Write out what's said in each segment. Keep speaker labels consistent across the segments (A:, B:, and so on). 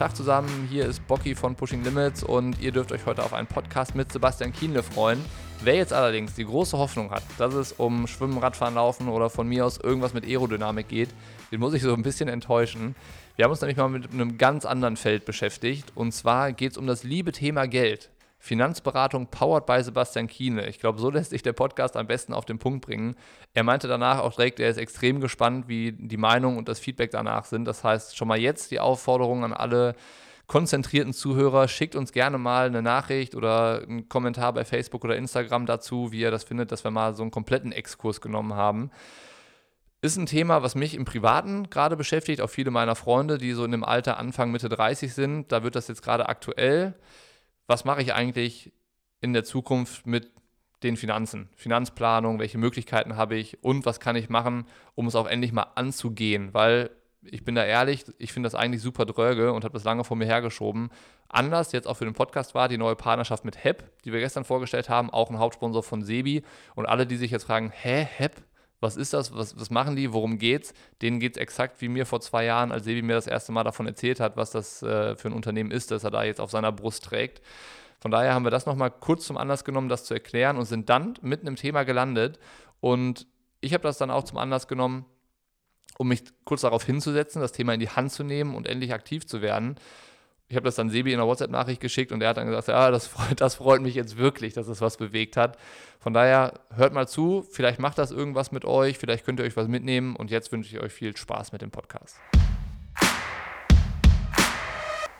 A: Tag zusammen, hier ist Bocky von Pushing Limits und ihr dürft euch heute auf einen Podcast mit Sebastian Kienle freuen. Wer jetzt allerdings die große Hoffnung hat, dass es um Schwimmen, Radfahren, Laufen oder von mir aus irgendwas mit Aerodynamik geht, den muss ich so ein bisschen enttäuschen. Wir haben uns nämlich mal mit einem ganz anderen Feld beschäftigt und zwar geht es um das liebe Thema Geld. Finanzberatung powered by Sebastian Kiene. Ich glaube, so lässt sich der Podcast am besten auf den Punkt bringen. Er meinte danach auch direkt, er ist extrem gespannt, wie die Meinung und das Feedback danach sind. Das heißt, schon mal jetzt die Aufforderung an alle konzentrierten Zuhörer, schickt uns gerne mal eine Nachricht oder einen Kommentar bei Facebook oder Instagram dazu, wie ihr das findet, dass wir mal so einen kompletten Exkurs genommen haben. Ist ein Thema, was mich im Privaten gerade beschäftigt, auch viele meiner Freunde, die so in dem Alter Anfang, Mitte 30 sind. Da wird das jetzt gerade aktuell was mache ich eigentlich in der Zukunft mit den Finanzen, Finanzplanung, welche Möglichkeiten habe ich und was kann ich machen, um es auch endlich mal anzugehen, weil ich bin da ehrlich, ich finde das eigentlich super dröge und habe das lange vor mir hergeschoben. Anders jetzt auch für den Podcast war die neue Partnerschaft mit HEP, die wir gestern vorgestellt haben, auch ein Hauptsponsor von Sebi. Und alle, die sich jetzt fragen, hä, HEP, was ist das, was, was machen die, worum geht's, denen geht es exakt wie mir vor zwei Jahren, als Sebi mir das erste Mal davon erzählt hat, was das äh, für ein Unternehmen ist, das er da jetzt auf seiner Brust trägt. Von daher haben wir das nochmal kurz zum Anlass genommen, das zu erklären und sind dann mitten im Thema gelandet. Und ich habe das dann auch zum Anlass genommen, um mich kurz darauf hinzusetzen, das Thema in die Hand zu nehmen und endlich aktiv zu werden ich habe das dann Sebi in einer WhatsApp-Nachricht geschickt und er hat dann gesagt, ja, das freut, das freut mich jetzt wirklich, dass es was bewegt hat. Von daher hört mal zu, vielleicht macht das irgendwas mit euch, vielleicht könnt ihr euch was mitnehmen und jetzt wünsche ich euch viel Spaß mit dem Podcast.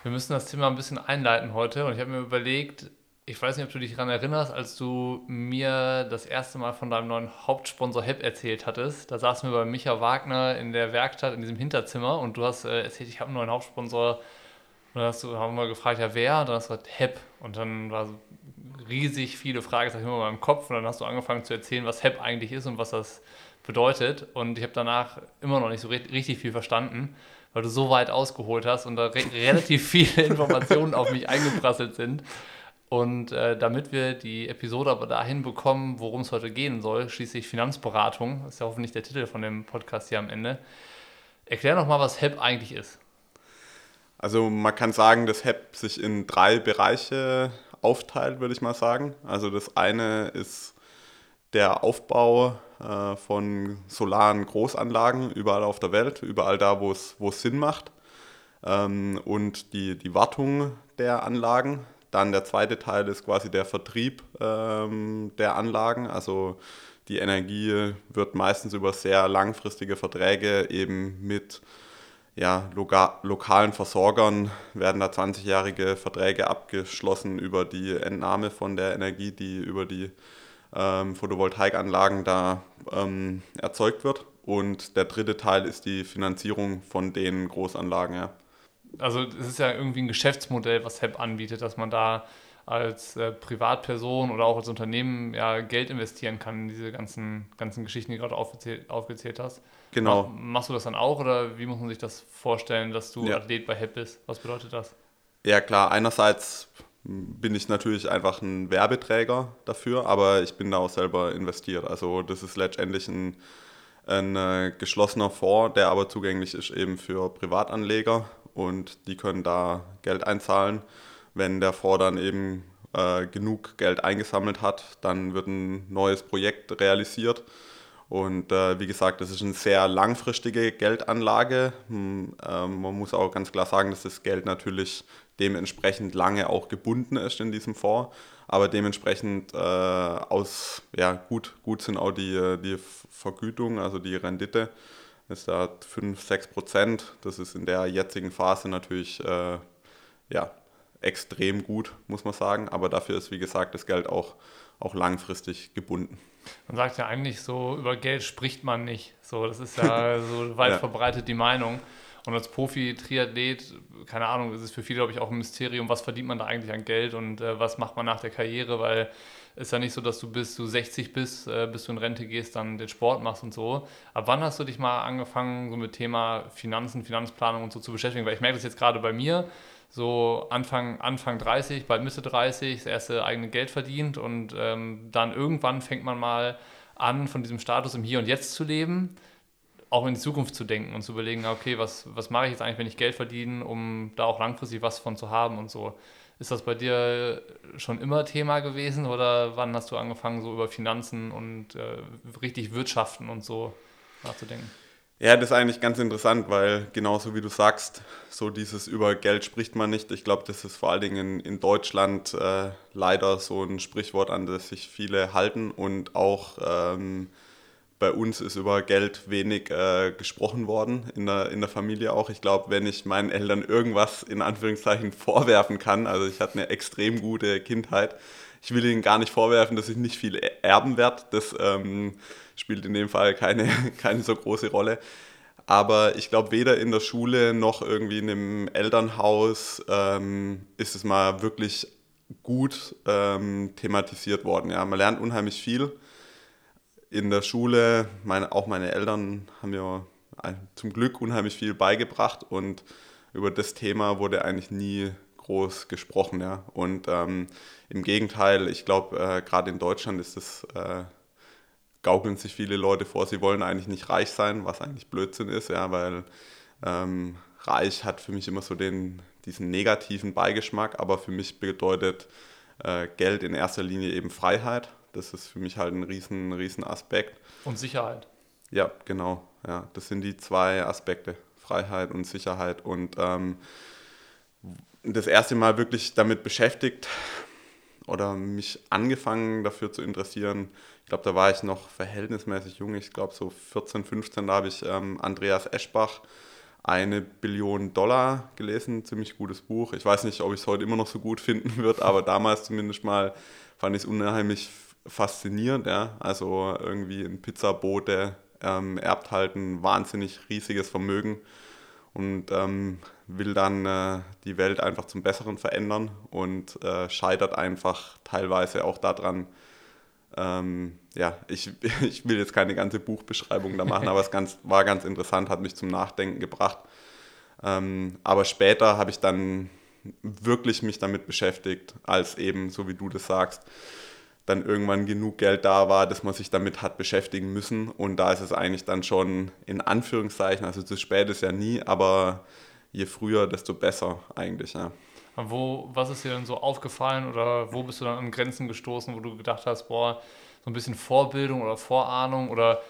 A: Wir müssen das Thema ein bisschen einleiten heute und ich habe mir überlegt, ich weiß nicht, ob du dich daran erinnerst, als du mir das erste Mal von deinem neuen Hauptsponsor HEP erzählt hattest. Da saßen wir bei Micha Wagner in der Werkstatt in diesem Hinterzimmer und du hast äh, erzählt, ich habe einen neuen Hauptsponsor und dann hast du, haben wir gefragt, ja wer? Und dann hast du gesagt, HEP. Und dann war so riesig viele Fragezeichen in meinem Kopf. Und dann hast du angefangen zu erzählen, was HEP eigentlich ist und was das bedeutet. Und ich habe danach immer noch nicht so richtig viel verstanden, weil du so weit ausgeholt hast und da re relativ viele Informationen auf mich eingeprasselt sind. Und äh, damit wir die Episode aber dahin bekommen, worum es heute gehen soll, schließlich Finanzberatung, ist ja hoffentlich der Titel von dem Podcast hier am Ende, erklär noch mal, was HEP eigentlich ist.
B: Also man kann sagen, dass HEP sich in drei Bereiche aufteilt, würde ich mal sagen. Also das eine ist der Aufbau äh, von solaren Großanlagen überall auf der Welt, überall da, wo es, Sinn macht. Ähm, und die, die Wartung der Anlagen. Dann der zweite Teil ist quasi der Vertrieb ähm, der Anlagen. Also die Energie wird meistens über sehr langfristige Verträge eben mit ja, loka lokalen Versorgern werden da 20-jährige Verträge abgeschlossen über die Entnahme von der Energie, die über die ähm, Photovoltaikanlagen da ähm, erzeugt wird. Und der dritte Teil ist die Finanzierung von den Großanlagen. Ja.
A: Also es ist ja irgendwie ein Geschäftsmodell, was HEP anbietet, dass man da als äh, Privatperson oder auch als Unternehmen ja Geld investieren kann in diese ganzen, ganzen Geschichten, die du gerade aufgezählt, aufgezählt hast.
B: Genau.
A: Mach, machst du das dann auch oder wie muss man sich das vorstellen, dass du ja. Athlet bei HEP bist? Was bedeutet das?
B: Ja klar, einerseits bin ich natürlich einfach ein Werbeträger dafür, aber ich bin da auch selber investiert. Also das ist letztendlich ein, ein äh, geschlossener Fonds, der aber zugänglich ist eben für Privatanleger und die können da Geld einzahlen wenn der Fonds dann eben äh, genug Geld eingesammelt hat, dann wird ein neues Projekt realisiert. Und äh, wie gesagt, das ist eine sehr langfristige Geldanlage. Hm, äh, man muss auch ganz klar sagen, dass das Geld natürlich dementsprechend lange auch gebunden ist in diesem Fonds. Aber dementsprechend äh, aus, ja, gut, gut sind auch die, die Vergütung, also die Rendite ist da 5, 6 Prozent. Das ist in der jetzigen Phase natürlich äh, ja, extrem gut, muss man sagen. Aber dafür ist, wie gesagt, das Geld auch, auch langfristig gebunden.
A: Man sagt ja eigentlich so, über Geld spricht man nicht. So, das ist ja so weit ja. verbreitet die Meinung. Und als Profi-Triathlet, keine Ahnung, ist es für viele, glaube ich, auch ein Mysterium, was verdient man da eigentlich an Geld und äh, was macht man nach der Karriere, weil es ist ja nicht so, dass du bis du 60 bist, äh, bis du in Rente gehst, dann den Sport machst und so. Ab wann hast du dich mal angefangen, so mit Thema Finanzen, Finanzplanung und so zu beschäftigen? Weil ich merke das jetzt gerade bei mir, so Anfang, Anfang 30, bald Mitte 30, das erste eigene Geld verdient und ähm, dann irgendwann fängt man mal an, von diesem Status im Hier und Jetzt zu leben. auch in die Zukunft zu denken und zu überlegen, okay, was, was mache ich jetzt eigentlich, wenn ich Geld verdiene, um da auch langfristig was von zu haben und so. Ist das bei dir schon immer Thema gewesen oder wann hast du angefangen, so über Finanzen und äh, richtig Wirtschaften und so nachzudenken?
B: Ja, das ist eigentlich ganz interessant, weil genauso wie du sagst, so dieses über Geld spricht man nicht. Ich glaube, das ist vor allen Dingen in Deutschland äh, leider so ein Sprichwort, an das sich viele halten und auch ähm, bei uns ist über Geld wenig äh, gesprochen worden, in der, in der Familie auch. Ich glaube, wenn ich meinen Eltern irgendwas in Anführungszeichen vorwerfen kann, also ich hatte eine extrem gute Kindheit, ich will ihnen gar nicht vorwerfen, dass ich nicht viel erben werde. Das ähm, spielt in dem Fall keine, keine so große Rolle. Aber ich glaube, weder in der Schule noch irgendwie in einem Elternhaus ähm, ist es mal wirklich gut ähm, thematisiert worden. Ja, man lernt unheimlich viel in der Schule. Meine, auch meine Eltern haben mir zum Glück unheimlich viel beigebracht und über das Thema wurde eigentlich nie groß gesprochen. Ja. Und ähm, im Gegenteil, ich glaube, äh, gerade in Deutschland ist es, äh, gaukeln sich viele Leute vor, sie wollen eigentlich nicht reich sein, was eigentlich Blödsinn ist, ja, weil ähm, reich hat für mich immer so den, diesen negativen Beigeschmack, aber für mich bedeutet äh, Geld in erster Linie eben Freiheit. Das ist für mich halt ein riesen, riesen Aspekt.
A: Und Sicherheit.
B: Ja, genau. Ja, das sind die zwei Aspekte, Freiheit und Sicherheit. Und ähm, das erste Mal wirklich damit beschäftigt oder mich angefangen dafür zu interessieren. Ich glaube, da war ich noch verhältnismäßig jung. Ich glaube, so 14, 15, da habe ich ähm, Andreas Eschbach eine Billion Dollar gelesen. Ziemlich gutes Buch. Ich weiß nicht, ob ich es heute immer noch so gut finden würde, aber damals zumindest mal fand ich es unheimlich faszinierend. Ja? Also irgendwie ein Pizzabote ähm, erbt halt ein wahnsinnig riesiges Vermögen und ähm, will dann äh, die Welt einfach zum Besseren verändern und äh, scheitert einfach teilweise auch daran. Ähm, ja, ich, ich will jetzt keine ganze Buchbeschreibung da machen, aber es ganz, war ganz interessant, hat mich zum Nachdenken gebracht. Ähm, aber später habe ich dann wirklich mich damit beschäftigt, als eben, so wie du das sagst, dann irgendwann genug Geld da war, dass man sich damit hat beschäftigen müssen. Und da ist es eigentlich dann schon in Anführungszeichen, also zu spät ist ja nie, aber je früher, desto besser eigentlich. Ja.
A: Wo, was ist dir denn so aufgefallen oder wo bist du dann an Grenzen gestoßen, wo du gedacht hast, boah, so ein bisschen Vorbildung oder Vorahnung oder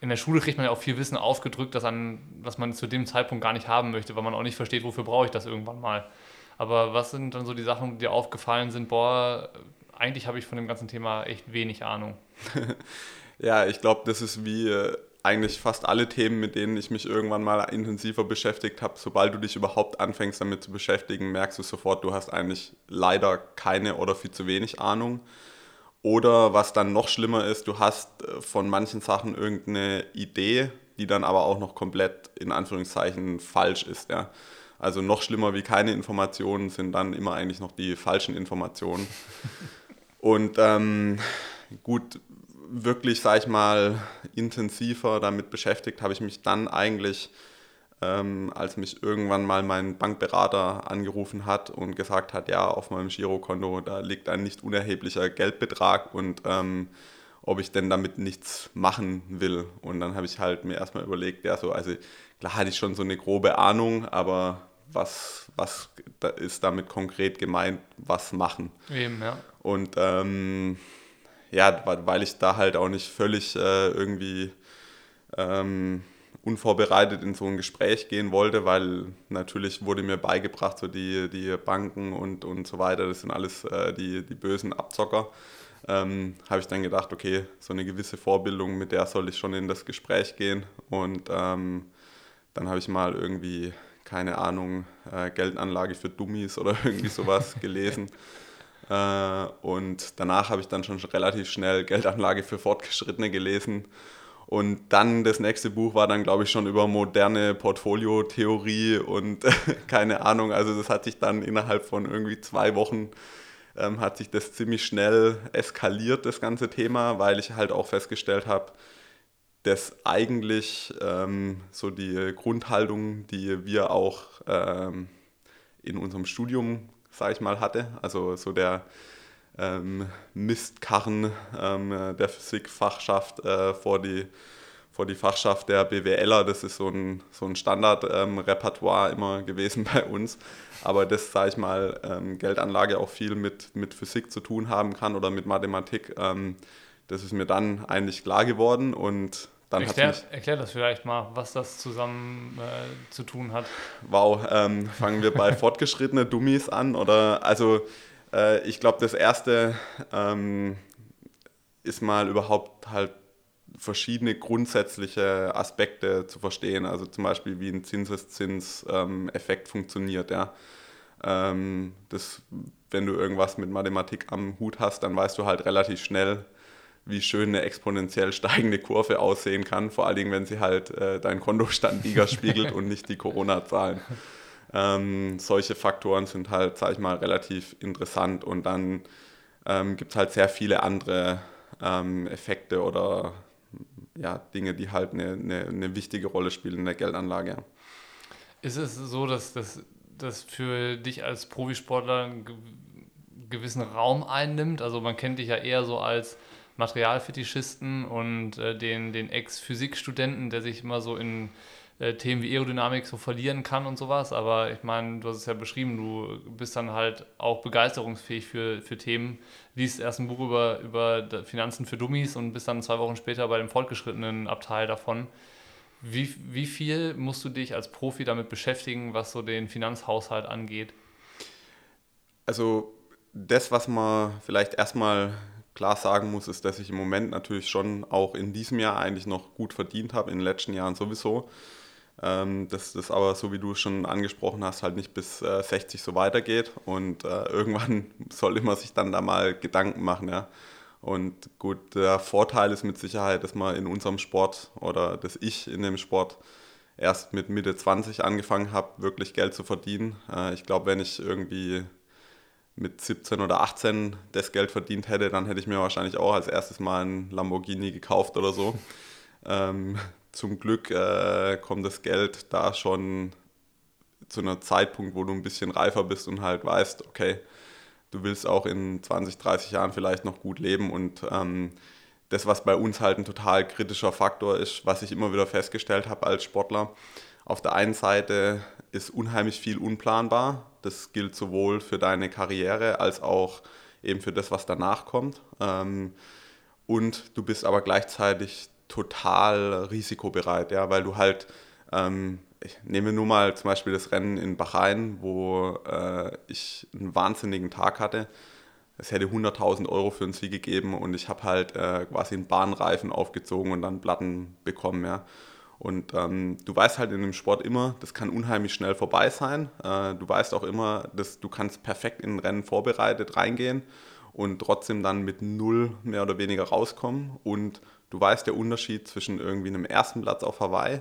A: in der Schule kriegt man ja auch viel Wissen aufgedrückt, das an, was man zu dem Zeitpunkt gar nicht haben möchte, weil man auch nicht versteht, wofür brauche ich das irgendwann mal. Aber was sind dann so die Sachen, die dir aufgefallen sind, boah, eigentlich habe ich von dem ganzen Thema echt wenig Ahnung.
B: ja, ich glaube, das ist wie äh, eigentlich fast alle Themen, mit denen ich mich irgendwann mal intensiver beschäftigt habe. Sobald du dich überhaupt anfängst damit zu beschäftigen, merkst du sofort, du hast eigentlich leider keine oder viel zu wenig Ahnung. Oder was dann noch schlimmer ist, du hast äh, von manchen Sachen irgendeine Idee, die dann aber auch noch komplett in Anführungszeichen falsch ist. Ja. Also noch schlimmer wie keine Informationen sind dann immer eigentlich noch die falschen Informationen. Und ähm, gut, wirklich, sag ich mal, intensiver damit beschäftigt habe ich mich dann eigentlich, ähm, als mich irgendwann mal mein Bankberater angerufen hat und gesagt hat, ja, auf meinem Girokonto, da liegt ein nicht unerheblicher Geldbetrag und ähm, ob ich denn damit nichts machen will. Und dann habe ich halt mir erstmal überlegt, ja, so, also klar hatte ich schon so eine grobe Ahnung, aber was, was ist damit konkret gemeint, was machen?
A: Eben, ja.
B: Und ähm, ja, weil ich da halt auch nicht völlig äh, irgendwie ähm, unvorbereitet in so ein Gespräch gehen wollte, weil natürlich wurde mir beigebracht, so die, die Banken und, und so weiter, das sind alles äh, die, die bösen Abzocker. Ähm, habe ich dann gedacht, okay, so eine gewisse Vorbildung, mit der soll ich schon in das Gespräch gehen. Und ähm, dann habe ich mal irgendwie, keine Ahnung, äh, Geldanlage für Dummies oder irgendwie sowas gelesen. Äh, und danach habe ich dann schon relativ schnell Geldanlage für Fortgeschrittene gelesen. Und dann das nächste Buch war dann, glaube ich, schon über moderne Portfoliotheorie und keine Ahnung. Also das hat sich dann innerhalb von irgendwie zwei Wochen ähm, hat sich das ziemlich schnell eskaliert, das ganze Thema, weil ich halt auch festgestellt habe, dass eigentlich ähm, so die Grundhaltung, die wir auch ähm, in unserem Studium sage ich mal, hatte. Also so der ähm, Mistkarren ähm, der Physikfachschaft äh, vor, die, vor die Fachschaft der BWLer. Das ist so ein, so ein Standardrepertoire ähm, immer gewesen bei uns. Aber das, sage ich mal, ähm, Geldanlage auch viel mit, mit Physik zu tun haben kann oder mit Mathematik, ähm, das ist mir dann eigentlich klar geworden und dann
A: erklär, mich, erklär das vielleicht mal, was das zusammen äh, zu tun hat.
B: Wow, ähm, fangen wir bei fortgeschrittenen Dummies an oder also äh, ich glaube, das erste ähm, ist mal überhaupt halt verschiedene grundsätzliche Aspekte zu verstehen. Also zum Beispiel, wie ein Zinseszinseffekt ähm, funktioniert. Ja. Ähm, das, wenn du irgendwas mit Mathematik am Hut hast, dann weißt du halt relativ schnell, wie schön eine exponentiell steigende Kurve aussehen kann, vor allen Dingen, wenn sie halt äh, deinen Kontostand widerspiegelt und nicht die Corona-Zahlen. Ähm, solche Faktoren sind halt, sag ich mal, relativ interessant und dann ähm, gibt es halt sehr viele andere ähm, Effekte oder ja, Dinge, die halt eine, eine, eine, wichtige Rolle spielen in der Geldanlage.
A: Ist es so, dass das für dich als Profisportler einen gewissen Raum einnimmt? Also man kennt dich ja eher so als Materialfetischisten und äh, den, den Ex-Physikstudenten, der sich immer so in äh, Themen wie Aerodynamik so verlieren kann und sowas. Aber ich meine, du hast es ja beschrieben, du bist dann halt auch begeisterungsfähig für, für Themen, liest erst ein Buch über, über Finanzen für Dummies und bist dann zwei Wochen später bei dem fortgeschrittenen Abteil davon. Wie, wie viel musst du dich als Profi damit beschäftigen, was so den Finanzhaushalt angeht?
B: Also das, was man vielleicht erstmal klar sagen muss, ist, dass ich im Moment natürlich schon auch in diesem Jahr eigentlich noch gut verdient habe, in den letzten Jahren sowieso. Ähm, dass das aber, so wie du schon angesprochen hast, halt nicht bis äh, 60 so weitergeht und äh, irgendwann sollte man sich dann da mal Gedanken machen, ja. Und gut, der Vorteil ist mit Sicherheit, dass man in unserem Sport oder dass ich in dem Sport erst mit Mitte 20 angefangen habe, wirklich Geld zu verdienen. Äh, ich glaube, wenn ich irgendwie mit 17 oder 18 das Geld verdient hätte, dann hätte ich mir wahrscheinlich auch als erstes mal ein Lamborghini gekauft oder so. Ähm, zum Glück äh, kommt das Geld da schon zu einem Zeitpunkt, wo du ein bisschen reifer bist und halt weißt, okay, du willst auch in 20, 30 Jahren vielleicht noch gut leben und ähm, das, was bei uns halt ein total kritischer Faktor ist, was ich immer wieder festgestellt habe als Sportler, auf der einen Seite ist unheimlich viel unplanbar. Das gilt sowohl für deine Karriere als auch eben für das, was danach kommt. Ähm, und du bist aber gleichzeitig total risikobereit, ja, weil du halt, ähm, ich nehme nur mal zum Beispiel das Rennen in Bahrain, wo äh, ich einen wahnsinnigen Tag hatte. Es hätte 100.000 Euro für einen Sieg gegeben und ich habe halt äh, quasi einen Bahnreifen aufgezogen und dann Platten bekommen, ja. Und ähm, du weißt halt in dem Sport immer, das kann unheimlich schnell vorbei sein. Äh, du weißt auch immer, dass du kannst perfekt in ein Rennen vorbereitet reingehen und trotzdem dann mit null mehr oder weniger rauskommen. Und du weißt der Unterschied zwischen irgendwie einem ersten Platz auf Hawaii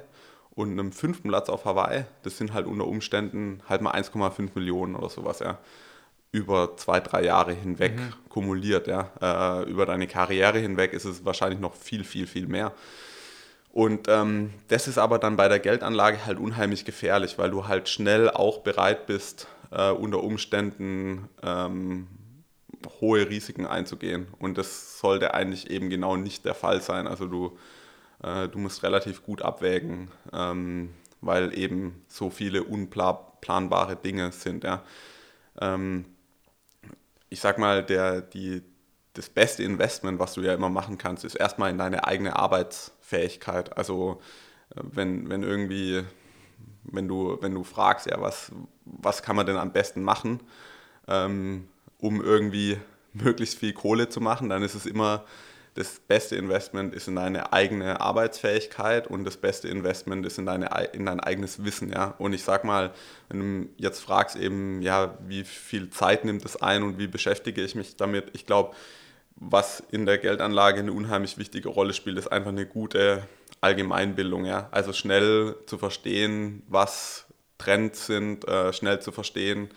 B: und einem fünften Platz auf Hawaii, das sind halt unter Umständen halt mal 1,5 Millionen oder sowas, ja. Über zwei, drei Jahre hinweg mhm. kumuliert, ja. Äh, über deine Karriere hinweg ist es wahrscheinlich noch viel, viel, viel mehr. Und ähm, das ist aber dann bei der Geldanlage halt unheimlich gefährlich, weil du halt schnell auch bereit bist, äh, unter Umständen ähm, hohe Risiken einzugehen. Und das sollte eigentlich eben genau nicht der Fall sein. Also du, äh, du musst relativ gut abwägen, ähm, weil eben so viele unplanbare Dinge sind. Ja. Ähm, ich sag mal, der, die, das beste Investment, was du ja immer machen kannst, ist erstmal in deine eigene Arbeitsfähigkeit. Also äh, wenn, wenn irgendwie, wenn du, wenn du fragst, ja, was, was kann man denn am besten machen, ähm, um irgendwie möglichst viel Kohle zu machen, dann ist es immer das beste Investment ist in deine eigene Arbeitsfähigkeit und das beste Investment ist in, deine, in dein eigenes Wissen. Ja? Und ich sag mal, wenn du jetzt fragst eben, ja, wie viel Zeit nimmt es ein und wie beschäftige ich mich damit, ich glaube, was in der Geldanlage eine unheimlich wichtige Rolle spielt, ist einfach eine gute Allgemeinbildung. Ja? Also schnell zu verstehen, was Trends sind, äh, schnell zu verstehen,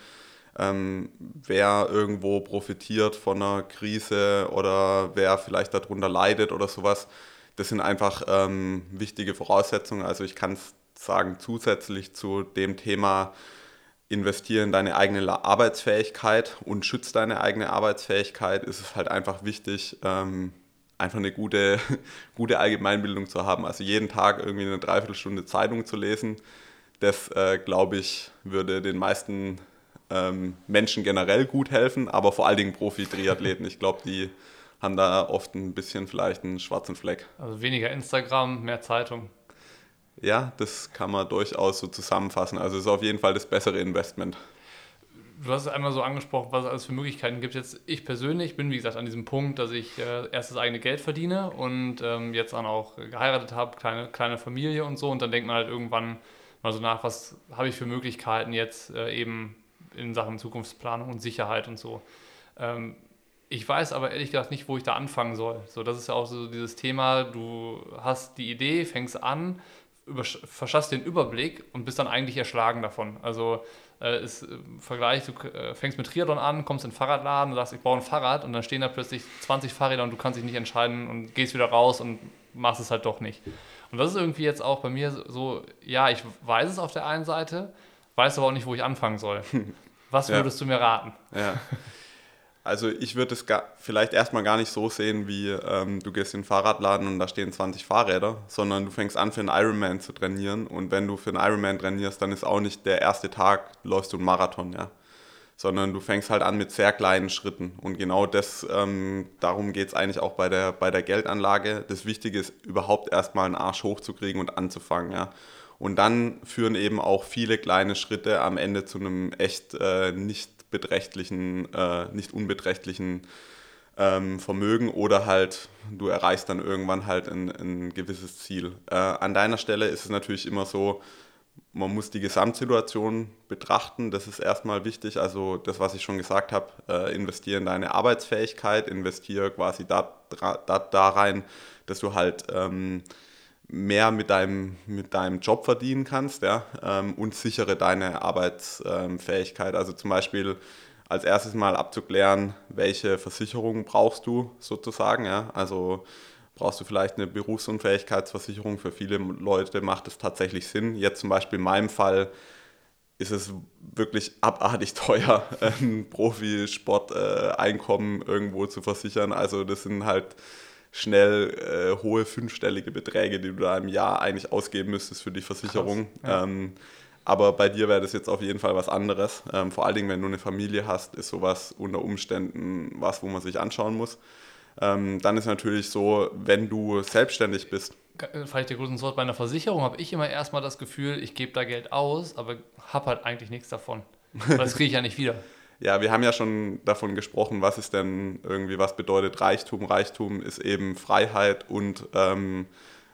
B: ähm, wer irgendwo profitiert von einer Krise oder wer vielleicht darunter leidet oder sowas. Das sind einfach ähm, wichtige Voraussetzungen. Also ich kann sagen, zusätzlich zu dem Thema investiere in deine eigene Arbeitsfähigkeit und schütze deine eigene Arbeitsfähigkeit, ist es halt einfach wichtig, ähm, einfach eine gute, gute Allgemeinbildung zu haben. Also jeden Tag irgendwie eine Dreiviertelstunde Zeitung zu lesen, das, äh, glaube ich, würde den meisten ähm, Menschen generell gut helfen, aber vor allen Dingen Profi-Triathleten. Ich glaube, die haben da oft ein bisschen vielleicht einen schwarzen Fleck.
A: Also weniger Instagram, mehr Zeitung.
B: Ja, das kann man durchaus so zusammenfassen. Also es ist auf jeden Fall das bessere Investment.
A: Du hast es einmal so angesprochen, was es alles für Möglichkeiten gibt. Jetzt ich persönlich bin, wie gesagt, an diesem Punkt, dass ich äh, erst das eigene Geld verdiene und ähm, jetzt dann auch geheiratet habe, kleine, kleine Familie und so. Und dann denkt man halt irgendwann mal so nach, was habe ich für Möglichkeiten jetzt äh, eben in Sachen Zukunftsplanung und Sicherheit und so. Ähm, ich weiß aber ehrlich gesagt nicht, wo ich da anfangen soll. So, das ist ja auch so dieses Thema, du hast die Idee, fängst an, verschaffst den Überblick und bist dann eigentlich erschlagen davon. Also äh, ist im Vergleich, du äh, fängst mit Triathlon an, kommst in den Fahrradladen und sagst, ich brauche ein Fahrrad und dann stehen da plötzlich 20 Fahrräder und du kannst dich nicht entscheiden und gehst wieder raus und machst es halt doch nicht. Und das ist irgendwie jetzt auch bei mir so, ja, ich weiß es auf der einen Seite, weiß aber auch nicht, wo ich anfangen soll. Was würdest ja. du mir raten?
B: Ja. Also ich würde es vielleicht erstmal gar nicht so sehen, wie ähm, du gehst in den Fahrradladen und da stehen 20 Fahrräder, sondern du fängst an für einen Ironman zu trainieren und wenn du für einen Ironman trainierst, dann ist auch nicht der erste Tag, läufst du einen Marathon, ja. Sondern du fängst halt an mit sehr kleinen Schritten. Und genau das, ähm, darum geht es eigentlich auch bei der, bei der Geldanlage. Das Wichtige ist, überhaupt erstmal einen Arsch hochzukriegen und anzufangen, ja. Und dann führen eben auch viele kleine Schritte am Ende zu einem echt äh, nicht beträchtlichen, äh, nicht unbeträchtlichen ähm, Vermögen oder halt du erreichst dann irgendwann halt ein, ein gewisses Ziel. Äh, an deiner Stelle ist es natürlich immer so, man muss die Gesamtsituation betrachten, das ist erstmal wichtig. Also das, was ich schon gesagt habe, äh, investiere in deine Arbeitsfähigkeit, investiere quasi da, da, da rein, dass du halt ähm, mehr mit deinem, mit deinem Job verdienen kannst ja, ähm, und sichere deine Arbeitsfähigkeit. Also zum Beispiel als erstes mal abzuklären, welche Versicherung brauchst du sozusagen. Ja? Also brauchst du vielleicht eine Berufsunfähigkeitsversicherung. Für viele Leute macht es tatsächlich Sinn. Jetzt zum Beispiel in meinem Fall ist es wirklich abartig teuer, ein Profisport-Einkommen irgendwo zu versichern. Also das sind halt schnell äh, hohe fünfstellige Beträge, die du da im Jahr eigentlich ausgeben müsstest für die Versicherung. ja. ähm, aber bei dir wäre das jetzt auf jeden Fall was anderes. Ähm, vor allen Dingen, wenn du eine Familie hast, ist sowas unter Umständen was, wo man sich anschauen muss. Ähm, dann ist natürlich so, wenn du selbstständig bist.
A: Vielleicht der großen Wort bei einer Versicherung habe ich immer erstmal das Gefühl, ich gebe da Geld aus, aber habe halt eigentlich nichts davon. das kriege ich ja nicht wieder.
B: Ja, wir haben ja schon davon gesprochen, was ist denn irgendwie, was bedeutet Reichtum? Reichtum ist eben Freiheit und ähm,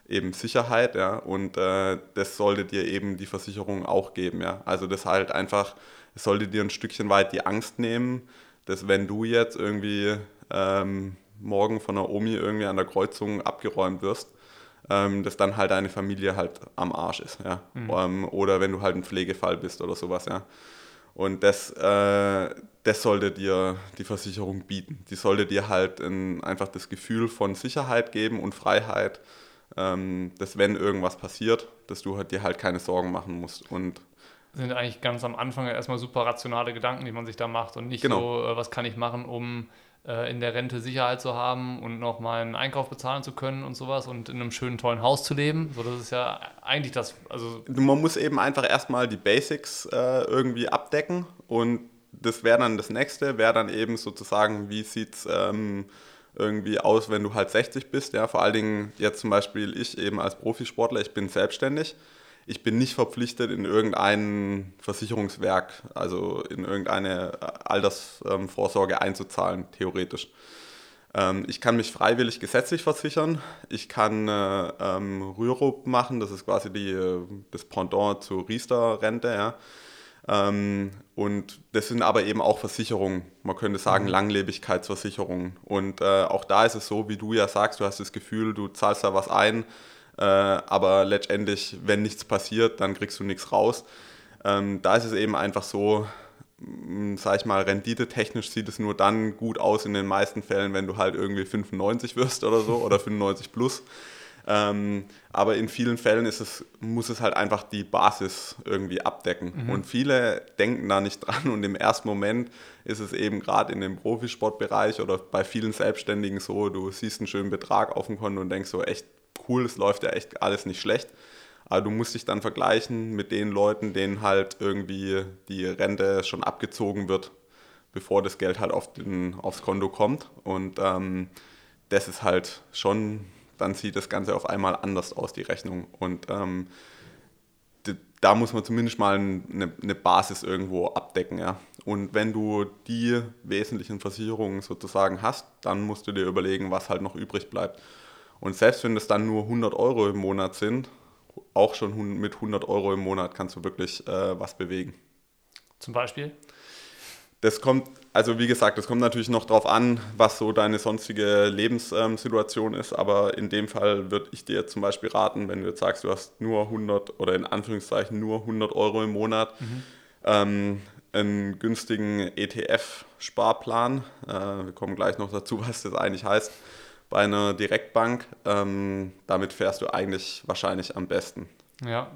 B: eben Sicherheit, ja, und äh, das sollte dir eben die Versicherung auch geben, ja. Also das halt einfach, es sollte dir ein Stückchen weit die Angst nehmen, dass wenn du jetzt irgendwie ähm, morgen von der Omi irgendwie an der Kreuzung abgeräumt wirst, ähm, dass dann halt deine Familie halt am Arsch ist, ja. Mhm. Ähm, oder wenn du halt ein Pflegefall bist oder sowas, ja. Und das, äh, das sollte dir die Versicherung bieten. Die sollte dir halt ein, einfach das Gefühl von Sicherheit geben und Freiheit, ähm, dass wenn irgendwas passiert, dass du halt dir halt keine Sorgen machen musst. Und
A: sind eigentlich ganz am Anfang erstmal super rationale Gedanken, die man sich da macht und nicht genau. so, äh, was kann ich machen, um äh, in der Rente Sicherheit zu haben und noch meinen Einkauf bezahlen zu können und sowas und in einem schönen, tollen Haus zu leben. So, das ist ja eigentlich das. Also
B: Man muss eben einfach erstmal die Basics äh, irgendwie abdecken und das wäre dann das nächste, wäre dann eben sozusagen, wie sieht es ähm, irgendwie aus, wenn du halt 60 bist. Ja, vor allen Dingen jetzt zum Beispiel ich eben als Profisportler, ich bin selbstständig ich bin nicht verpflichtet, in irgendein Versicherungswerk, also in irgendeine Altersvorsorge einzuzahlen, theoretisch. Ähm, ich kann mich freiwillig gesetzlich versichern. Ich kann äh, ähm, Rürup machen, das ist quasi die, das Pendant zur Riester-Rente. Ja. Ähm, und das sind aber eben auch Versicherungen. Man könnte sagen mhm. Langlebigkeitsversicherungen. Und äh, auch da ist es so, wie du ja sagst, du hast das Gefühl, du zahlst da was ein äh, aber letztendlich, wenn nichts passiert, dann kriegst du nichts raus. Ähm, da ist es eben einfach so, hm, sag ich mal, renditetechnisch sieht es nur dann gut aus in den meisten Fällen, wenn du halt irgendwie 95 wirst oder so oder 95 plus. Ähm, aber in vielen Fällen ist es, muss es halt einfach die Basis irgendwie abdecken. Mhm. Und viele denken da nicht dran und im ersten Moment ist es eben gerade in dem Profisportbereich oder bei vielen Selbstständigen so, du siehst einen schönen Betrag auf dem Konto und denkst so, echt cool, es läuft ja echt alles nicht schlecht. Aber du musst dich dann vergleichen mit den Leuten, denen halt irgendwie die Rente schon abgezogen wird, bevor das Geld halt auf den, aufs Konto kommt. Und ähm, das ist halt schon, dann sieht das Ganze auf einmal anders aus, die Rechnung. Und ähm, da muss man zumindest mal eine, eine, Basis irgendwo abdecken. Ja. Und wenn du die wesentlichen Versicherungen sozusagen hast, dann musst du dir überlegen, was halt noch übrig bleibt. Und selbst wenn das dann nur 100 Euro im Monat sind, auch schon mit 100 Euro im Monat kannst du wirklich äh, was bewegen.
A: Zum Beispiel?
B: Das kommt, also wie gesagt, das kommt natürlich noch darauf an, was so deine sonstige Lebenssituation ist, aber in dem Fall würde ich dir zum Beispiel raten, wenn du jetzt sagst, du hast nur 100 oder in Anführungszeichen nur 100 Euro im Monat, mhm. ähm, einen günstigen ETF-Sparplan, äh, wir kommen gleich noch dazu, was das eigentlich heißt, bei einer Direktbank. Ähm, damit fährst du eigentlich wahrscheinlich am besten.
A: Ja,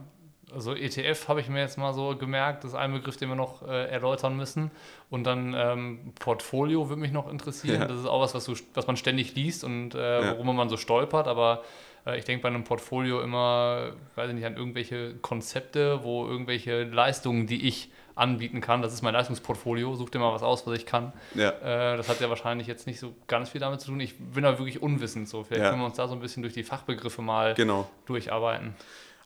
A: also ETF habe ich mir jetzt mal so gemerkt, das ist ein Begriff, den wir noch äh, erläutern müssen. Und dann ähm, Portfolio würde mich noch interessieren. Ja. Das ist auch was, was, du, was man ständig liest und äh, ja. worum man so stolpert. Aber äh, ich denke bei einem Portfolio immer, weiß ich nicht, an irgendwelche Konzepte, wo irgendwelche Leistungen, die ich anbieten kann. Das ist mein Leistungsportfolio. Such dir mal was aus, was ich kann. Ja. Äh, das hat ja wahrscheinlich jetzt nicht so ganz viel damit zu tun. Ich bin da wirklich unwissend. So. Vielleicht ja. können wir uns da so ein bisschen durch die Fachbegriffe mal genau. durcharbeiten.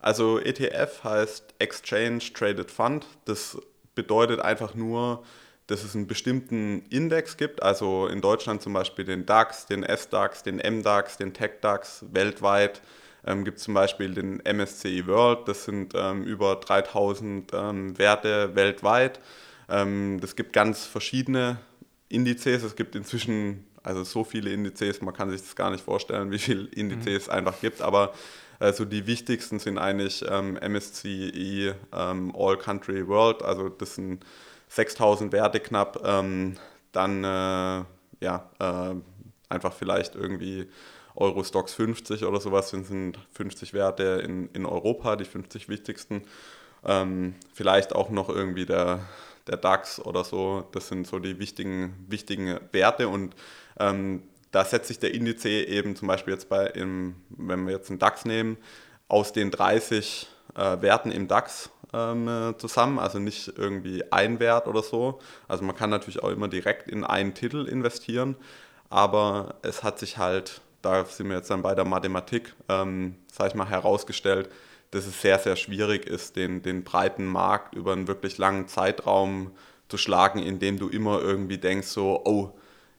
B: Also ETF heißt Exchange Traded Fund. Das bedeutet einfach nur, dass es einen bestimmten Index gibt, also in Deutschland zum Beispiel den DAX, den SDAX, den MDAX, den TechDAX, weltweit ähm, gibt es zum Beispiel den MSCI World, das sind ähm, über 3000 ähm, Werte weltweit. Ähm, das gibt ganz verschiedene Indizes, es gibt inzwischen also so viele Indizes, man kann sich das gar nicht vorstellen, wie viele Indizes mhm. es einfach gibt, aber also die wichtigsten sind eigentlich ähm, MSCI ähm, All Country World, also das sind 6000 Werte knapp, dann äh, ja, äh, einfach vielleicht irgendwie Eurostox 50 oder sowas sind, sind 50 Werte in, in Europa, die 50 wichtigsten. Ähm, vielleicht auch noch irgendwie der, der DAX oder so, das sind so die wichtigen, wichtigen Werte und ähm, da setzt sich der Indiz eben zum Beispiel jetzt bei, im, wenn wir jetzt einen DAX nehmen, aus den 30 äh, Werten im DAX ähm, zusammen, also nicht irgendwie ein Wert oder so. Also man kann natürlich auch immer direkt in einen Titel investieren, aber es hat sich halt da sind wir jetzt dann bei der Mathematik, ähm, sage ich mal, herausgestellt, dass es sehr, sehr schwierig ist, den, den breiten Markt über einen wirklich langen Zeitraum zu schlagen, indem du immer irgendwie denkst, so, oh,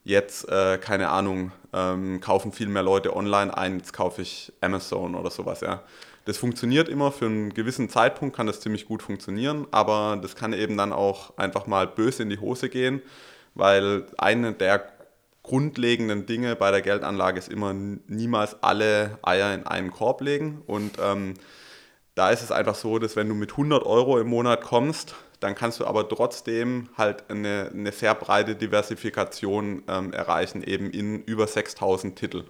B: jetzt, äh, keine Ahnung, ähm, kaufen viel mehr Leute online ein, jetzt kaufe ich Amazon oder sowas, ja. Das funktioniert immer, für einen gewissen Zeitpunkt kann das ziemlich gut funktionieren, aber das kann eben dann auch einfach mal böse in die Hose gehen, weil eine der grundlegenden Dinge bei der Geldanlage ist immer niemals alle Eier in einen Korb legen. Und ähm, da ist es einfach so, dass wenn du mit 100 Euro im Monat kommst, dann kannst du aber trotzdem halt eine, eine sehr breite Diversifikation ähm, erreichen, eben in über 6000 Titel.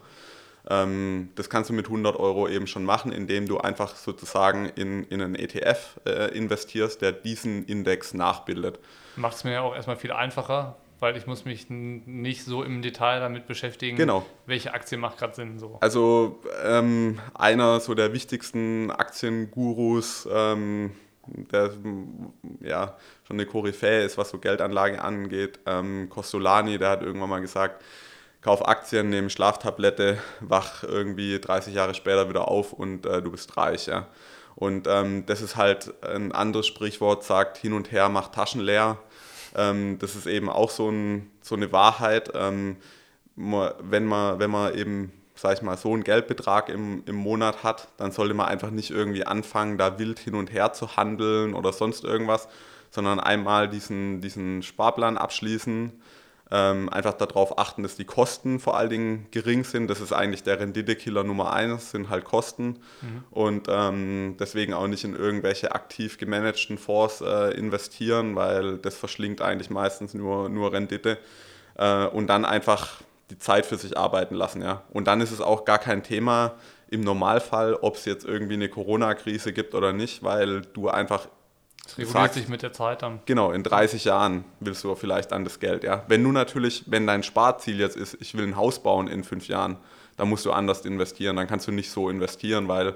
B: Ähm, das kannst du mit 100 Euro eben schon machen, indem du einfach sozusagen in, in einen ETF äh, investierst, der diesen Index nachbildet.
A: Macht es mir ja auch erstmal viel einfacher, weil ich muss mich nicht so im Detail damit beschäftigen,
B: genau.
A: welche Aktie macht gerade Sinn. So.
B: Also ähm, einer so der wichtigsten Aktiengurus, ähm, der ja schon eine Koryphäe ist, was so Geldanlage angeht, ähm, Costolani, der hat irgendwann mal gesagt, kauf Aktien, nimm Schlaftablette, wach irgendwie 30 Jahre später wieder auf und äh, du bist reich. Ja? Und ähm, das ist halt ein anderes Sprichwort, sagt hin und her macht Taschen leer. Ähm, das ist eben auch so, ein, so eine Wahrheit. Ähm, wenn, man, wenn man eben, sag ich mal, so einen Geldbetrag im, im Monat hat, dann sollte man einfach nicht irgendwie anfangen, da wild hin und her zu handeln oder sonst irgendwas, sondern einmal diesen, diesen Sparplan abschließen ähm, einfach darauf achten, dass die Kosten vor allen Dingen gering sind. Das ist eigentlich der Renditekiller Nummer eins, sind halt Kosten. Mhm. Und ähm, deswegen auch nicht in irgendwelche aktiv gemanagten Fonds äh, investieren, weil das verschlingt eigentlich meistens nur, nur Rendite. Äh, und dann einfach die Zeit für sich arbeiten lassen. Ja. Und dann ist es auch gar kein Thema, im Normalfall, ob es jetzt irgendwie eine Corona-Krise gibt oder nicht, weil du einfach
A: es reguliert sich mit der Zeit dann.
B: Genau, in 30 Jahren willst du vielleicht an das Geld, ja. Wenn du natürlich, wenn dein Sparziel jetzt ist, ich will ein Haus bauen in fünf Jahren, dann musst du anders investieren. Dann kannst du nicht so investieren, weil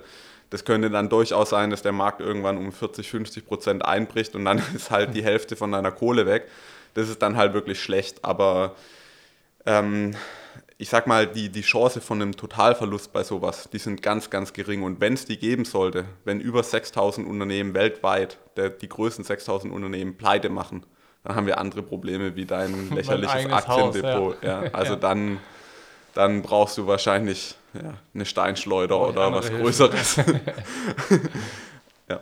B: das könnte dann durchaus sein, dass der Markt irgendwann um 40, 50 Prozent einbricht und dann ist halt die Hälfte von deiner Kohle weg. Das ist dann halt wirklich schlecht, aber ähm, ich sag mal, die, die Chance von einem Totalverlust bei sowas, die sind ganz, ganz gering. Und wenn es die geben sollte, wenn über 6000 Unternehmen weltweit, der, die größten 6000 Unternehmen pleite machen, dann haben wir andere Probleme wie dein lächerliches Aktiendepot. Haus, ja. Ja, also ja. Dann, dann brauchst du wahrscheinlich ja, eine Steinschleuder oder was Hilfe. Größeres.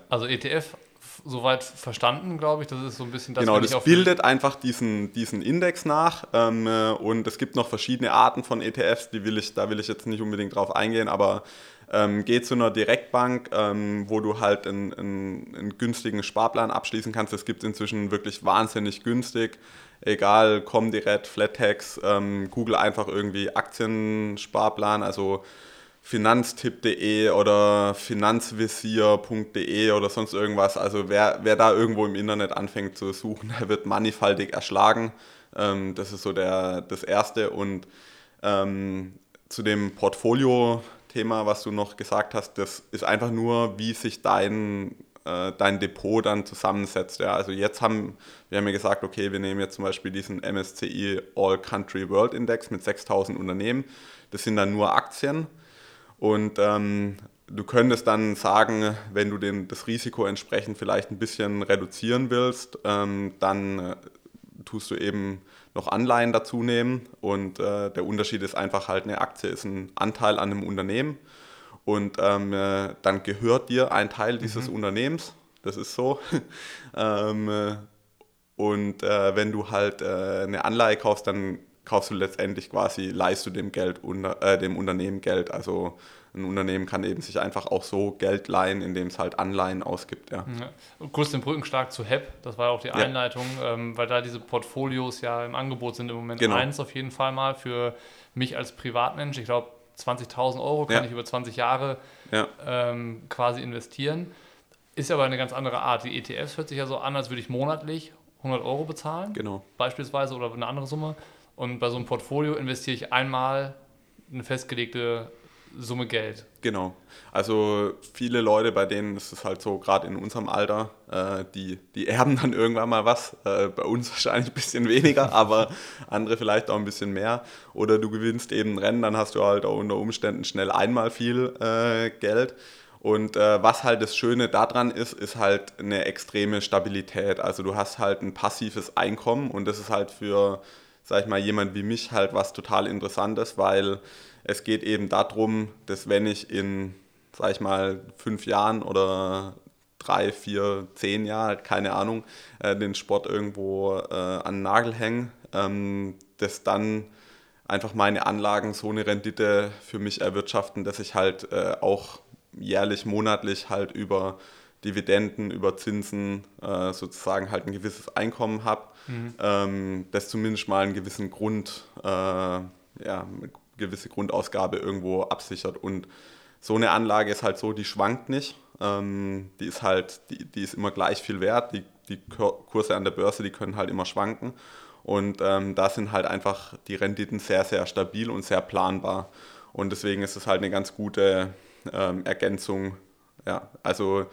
A: Also ETF soweit verstanden, glaube ich. Das ist so ein bisschen
B: das, Genau, das bildet einfach diesen, diesen Index nach. Ähm, äh, und es gibt noch verschiedene Arten von ETFs, die will ich, da will ich jetzt nicht unbedingt drauf eingehen, aber ähm, geh zu einer Direktbank, ähm, wo du halt einen, einen, einen, günstigen Sparplan abschließen kannst. Das gibt es inzwischen wirklich wahnsinnig günstig. Egal, Comdirect, Flathex, ähm, Google einfach irgendwie Aktiensparplan, also finanztipp.de oder finanzvisier.de oder sonst irgendwas. Also wer, wer da irgendwo im Internet anfängt zu suchen, der wird mannigfaltig erschlagen. Ähm, das ist so der, das Erste. Und ähm, zu dem Portfolio-Thema, was du noch gesagt hast, das ist einfach nur, wie sich dein, äh, dein Depot dann zusammensetzt. Ja. Also jetzt haben wir haben ja gesagt, okay, wir nehmen jetzt zum Beispiel diesen MSCI All Country World Index mit 6000 Unternehmen. Das sind dann nur Aktien. Und ähm, du könntest dann sagen, wenn du den, das Risiko entsprechend vielleicht ein bisschen reduzieren willst, ähm, dann äh, tust du eben noch Anleihen dazu nehmen. Und äh, der Unterschied ist einfach halt, eine Aktie ist ein Anteil an einem Unternehmen. Und ähm, äh, dann gehört dir ein Teil dieses mhm. Unternehmens. Das ist so. Ähm, äh, und äh, wenn du halt eine Anleihe kaufst, dann kaufst du letztendlich quasi, leist du dem, Geld unter, äh, dem Unternehmen Geld. Also ein Unternehmen kann eben sich einfach auch so Geld leihen, indem es halt Anleihen ausgibt. Ja.
A: ja. Kurz den Brückenschlag zu HEP, das war ja auch die Einleitung, ja. ähm, weil da diese Portfolios ja im Angebot sind im Moment genau. eins auf jeden Fall mal für mich als Privatmensch. Ich glaube, 20.000 Euro kann ja. ich über 20 Jahre ähm, quasi investieren. Ist aber eine ganz andere Art. Die ETFs hört sich ja so an, als würde ich monatlich 100 Euro bezahlen.
B: Genau.
A: Beispielsweise oder eine andere Summe. Und bei so einem Portfolio investiere ich einmal eine festgelegte Summe Geld.
B: Genau. Also viele Leute, bei denen ist es halt so, gerade in unserem Alter, äh, die, die erben dann irgendwann mal was. Äh, bei uns wahrscheinlich ein bisschen weniger, aber andere vielleicht auch ein bisschen mehr. Oder du gewinnst eben ein Rennen, dann hast du halt auch unter Umständen schnell einmal viel äh, Geld. Und äh, was halt das Schöne daran ist, ist halt eine extreme Stabilität. Also du hast halt ein passives Einkommen und das ist halt für sag ich mal, jemand wie mich halt was total Interessantes, weil es geht eben darum, dass wenn ich in, sag ich mal, fünf Jahren oder drei, vier, zehn Jahre, keine Ahnung, äh, den Sport irgendwo äh, an den Nagel hänge, ähm, dass dann einfach meine Anlagen so eine Rendite für mich erwirtschaften, dass ich halt äh, auch jährlich, monatlich halt über Dividenden, über Zinsen äh, sozusagen halt ein gewisses Einkommen habe, mhm. ähm, das zumindest mal einen gewissen Grund, äh, ja, eine gewisse Grundausgabe irgendwo absichert. Und so eine Anlage ist halt so, die schwankt nicht. Ähm, die ist halt, die, die ist immer gleich viel wert. Die, die Kurse an der Börse, die können halt immer schwanken. Und ähm, da sind halt einfach die Renditen sehr, sehr stabil und sehr planbar. Und deswegen ist es halt eine ganz gute ähm, Ergänzung. Ja, also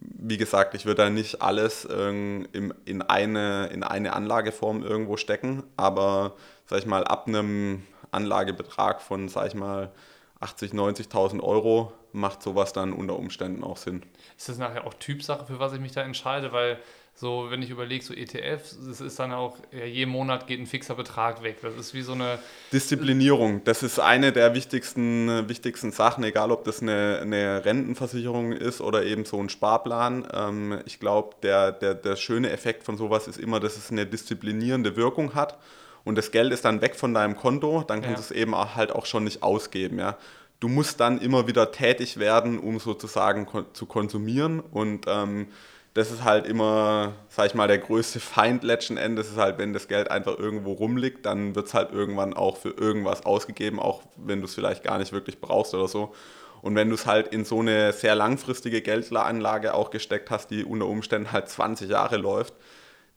B: wie gesagt, ich würde da nicht alles ähm, in, eine, in eine Anlageform irgendwo stecken, aber sag ich mal, ab einem Anlagebetrag von, sag ich mal, 80.000, 90.000 Euro macht sowas dann unter Umständen auch Sinn.
A: Ist das nachher auch Typsache, für was ich mich da entscheide? Weil so, wenn ich überlege, so ETFs, es ist dann auch, ja, jeden Monat geht ein fixer Betrag weg. Das ist wie so eine.
B: Disziplinierung, das ist eine der wichtigsten, wichtigsten Sachen, egal ob das eine, eine Rentenversicherung ist oder eben so ein Sparplan. Ähm, ich glaube, der, der, der schöne Effekt von sowas ist immer, dass es eine disziplinierende Wirkung hat und das Geld ist dann weg von deinem Konto, dann kannst ja. du es eben auch halt auch schon nicht ausgeben. Ja. Du musst dann immer wieder tätig werden, um sozusagen kon zu konsumieren und ähm, das ist halt immer, sag ich mal, der größte Feind letzten Endes ist halt, wenn das Geld einfach irgendwo rumliegt, dann wird es halt irgendwann auch für irgendwas ausgegeben, auch wenn du es vielleicht gar nicht wirklich brauchst oder so. Und wenn du es halt in so eine sehr langfristige Geldanlage auch gesteckt hast, die unter Umständen halt 20 Jahre läuft,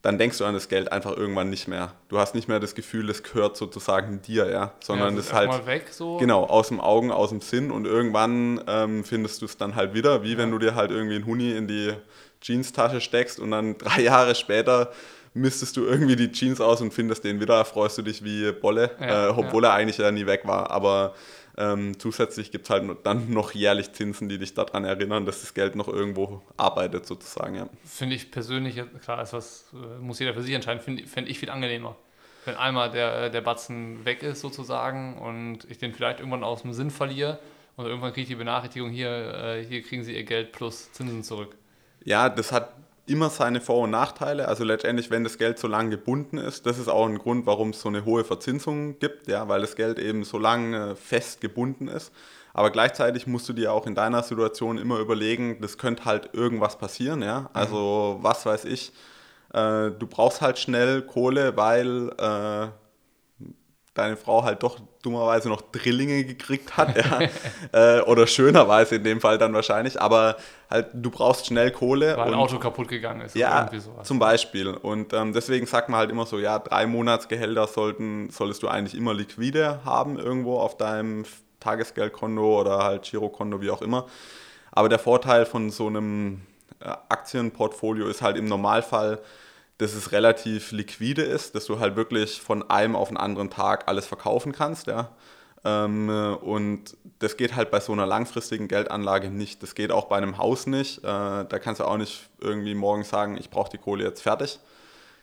B: dann denkst du an das Geld einfach irgendwann nicht mehr. Du hast nicht mehr das Gefühl, es gehört sozusagen dir, ja, sondern es ja, ist halt
A: weg, so.
B: genau aus dem Augen, aus dem Sinn und irgendwann ähm, findest du es dann halt wieder, wie ja. wenn du dir halt irgendwie ein Huni in die Jeans-Tasche steckst und dann drei Jahre später mistest du irgendwie die Jeans aus und findest den wieder, freust du dich wie Bolle, ja, äh, obwohl er eigentlich ja nie weg war. Aber ähm, zusätzlich gibt es halt dann noch jährlich Zinsen, die dich daran erinnern, dass das Geld noch irgendwo arbeitet, sozusagen. Ja.
A: Finde ich persönlich, klar, ist was, äh, muss jeder für sich entscheiden, finde find ich viel angenehmer. Wenn einmal der, der Batzen weg ist, sozusagen, und ich den vielleicht irgendwann aus dem Sinn verliere, und irgendwann kriege ich die Benachrichtigung, hier, äh, hier kriegen Sie Ihr Geld plus Zinsen zurück.
B: Ja, das hat immer seine Vor- und Nachteile. Also letztendlich, wenn das Geld so lange gebunden ist, das ist auch ein Grund, warum es so eine hohe Verzinsung gibt, ja, weil das Geld eben so lange fest gebunden ist. Aber gleichzeitig musst du dir auch in deiner Situation immer überlegen, das könnte halt irgendwas passieren, ja. Also mhm. was weiß ich, äh, du brauchst halt schnell Kohle, weil äh, deine Frau halt doch dummerweise noch Drillinge gekriegt hat, ja. äh, oder schönerweise in dem Fall dann wahrscheinlich, aber halt du brauchst schnell Kohle.
A: Weil ein Auto kaputt gegangen ist.
B: Ja, zum Beispiel. Und ähm, deswegen sagt man halt immer so, ja, drei Monatsgehälter sollten, solltest du eigentlich immer liquide haben irgendwo auf deinem Tagesgeldkonto oder halt Girokonto, wie auch immer. Aber der Vorteil von so einem äh, Aktienportfolio ist halt im Normalfall, dass es relativ liquide ist, dass du halt wirklich von einem auf den anderen Tag alles verkaufen kannst, ja. Ähm, und das geht halt bei so einer langfristigen Geldanlage nicht. Das geht auch bei einem Haus nicht. Äh, da kannst du auch nicht irgendwie morgen sagen, ich brauche die Kohle jetzt fertig.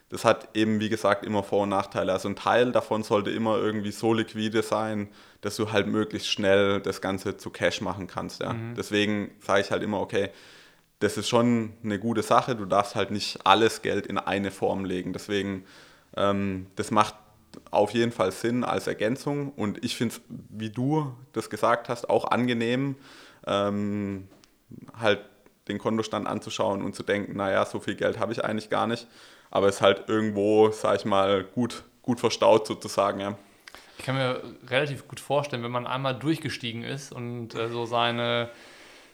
B: Das hat eben, wie gesagt, immer Vor- und Nachteile. Also ein Teil davon sollte immer irgendwie so liquide sein, dass du halt möglichst schnell das Ganze zu Cash machen kannst. Ja. Mhm. Deswegen sage ich halt immer, okay, das ist schon eine gute Sache. Du darfst halt nicht alles Geld in eine Form legen. Deswegen, ähm, das macht auf jeden Fall Sinn als Ergänzung. Und ich finde es, wie du das gesagt hast, auch angenehm, ähm, halt den Kontostand anzuschauen und zu denken, naja, so viel Geld habe ich eigentlich gar nicht. Aber es ist halt irgendwo, sag ich mal, gut, gut verstaut sozusagen, ja.
A: Ich kann mir relativ gut vorstellen, wenn man einmal durchgestiegen ist und äh, so seine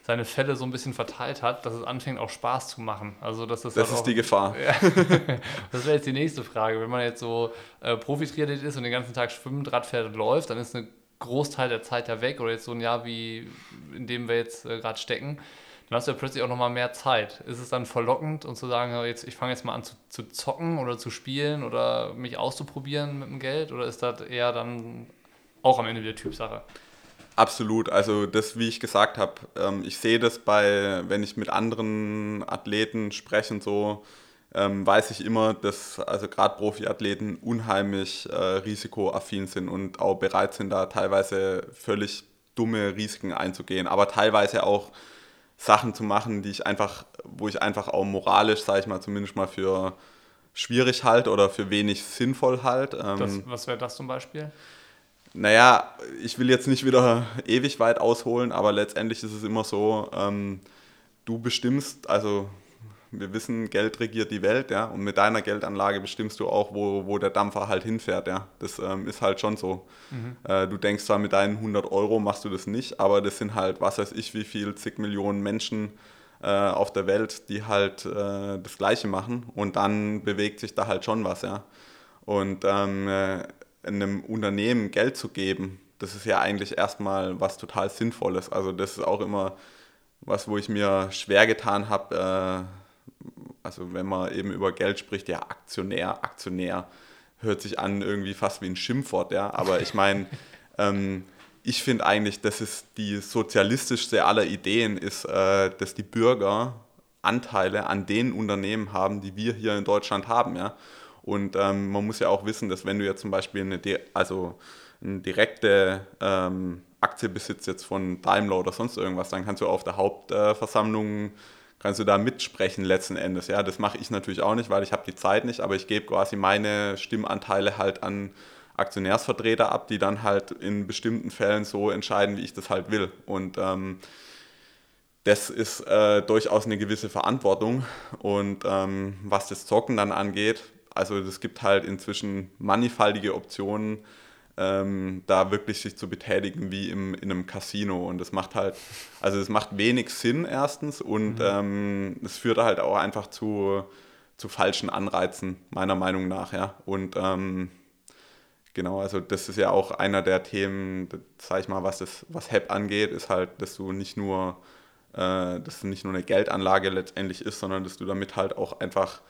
A: seine Fälle so ein bisschen verteilt hat, dass es anfängt auch Spaß zu machen. Also dass das,
B: das
A: ist
B: auch, die Gefahr. Ja,
A: das wäre jetzt die nächste Frage. Wenn man jetzt so äh, Profi-Triathlet ist und den ganzen Tag schwimmt, Radfährt und läuft, dann ist ein Großteil der Zeit ja weg oder jetzt so ein Jahr wie in dem wir jetzt äh, gerade stecken. Dann hast du ja plötzlich auch nochmal mehr Zeit. Ist es dann verlockend und zu sagen, jetzt, ich fange jetzt mal an zu, zu zocken oder zu spielen oder mich auszuprobieren mit dem Geld? Oder ist das eher dann auch am Ende wieder Typsache?
B: Absolut. Also das, wie ich gesagt habe, ähm, ich sehe das bei, wenn ich mit anderen Athleten spreche und so, ähm, weiß ich immer, dass also gerade Profiathleten unheimlich äh, risikoaffin sind und auch bereit sind, da teilweise völlig dumme Risiken einzugehen, aber teilweise auch Sachen zu machen, die ich einfach, wo ich einfach auch moralisch, sage ich mal, zumindest mal für schwierig halte oder für wenig sinnvoll halte.
A: Ähm, was wäre das zum Beispiel?
B: Naja, ich will jetzt nicht wieder ewig weit ausholen, aber letztendlich ist es immer so, ähm, du bestimmst, also wir wissen, Geld regiert die Welt, ja, und mit deiner Geldanlage bestimmst du auch, wo, wo der Dampfer halt hinfährt, ja. Das ähm, ist halt schon so. Mhm. Äh, du denkst zwar, mit deinen 100 Euro machst du das nicht, aber das sind halt, was weiß ich, wie viel, zig Millionen Menschen äh, auf der Welt, die halt äh, das Gleiche machen und dann bewegt sich da halt schon was, ja. Und ähm, äh, einem Unternehmen Geld zu geben, das ist ja eigentlich erstmal was total Sinnvolles. Also das ist auch immer was, wo ich mir schwer getan habe. Äh, also wenn man eben über Geld spricht, ja, Aktionär, Aktionär hört sich an irgendwie fast wie ein Schimpfwort, ja. Aber ich meine, ähm, ich finde eigentlich, dass es die sozialistischste aller Ideen ist, äh, dass die Bürger Anteile an den Unternehmen haben, die wir hier in Deutschland haben, ja. Und ähm, man muss ja auch wissen, dass wenn du jetzt zum Beispiel eine, also eine direkte ähm, Aktie besitzt jetzt von Daimler oder sonst irgendwas, dann kannst du auf der Hauptversammlung kannst du da mitsprechen letzten Endes. Ja, das mache ich natürlich auch nicht, weil ich habe die Zeit nicht, aber ich gebe quasi meine Stimmanteile halt an Aktionärsvertreter ab, die dann halt in bestimmten Fällen so entscheiden, wie ich das halt will. Und ähm, das ist äh, durchaus eine gewisse Verantwortung. Und ähm, was das Zocken dann angeht, also es gibt halt inzwischen mannigfaltige Optionen, ähm, da wirklich sich zu betätigen wie im, in einem Casino. Und das macht halt, also es macht wenig Sinn erstens und mhm. ähm, es führt halt auch einfach zu, zu falschen Anreizen, meiner Meinung nach, ja. Und ähm, genau, also das ist ja auch einer der Themen, sag ich mal, was das, was HEP angeht, ist halt, dass du nicht nur, äh, dass es nicht nur eine Geldanlage letztendlich ist, sondern dass du damit halt auch einfach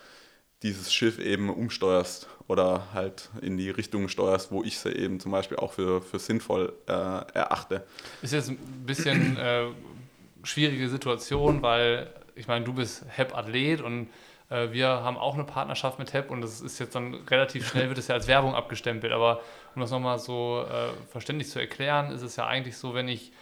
B: dieses Schiff eben umsteuerst oder halt in die Richtung steuerst, wo ich sie eben zum Beispiel auch für, für sinnvoll äh, erachte.
A: Ist jetzt ein bisschen äh, schwierige Situation, weil ich meine, du bist HEP-Athlet und äh, wir haben auch eine Partnerschaft mit HEP und das ist jetzt dann relativ schnell, wird es ja als Werbung abgestempelt. Aber um das nochmal so äh, verständlich zu erklären, ist es ja eigentlich so, wenn ich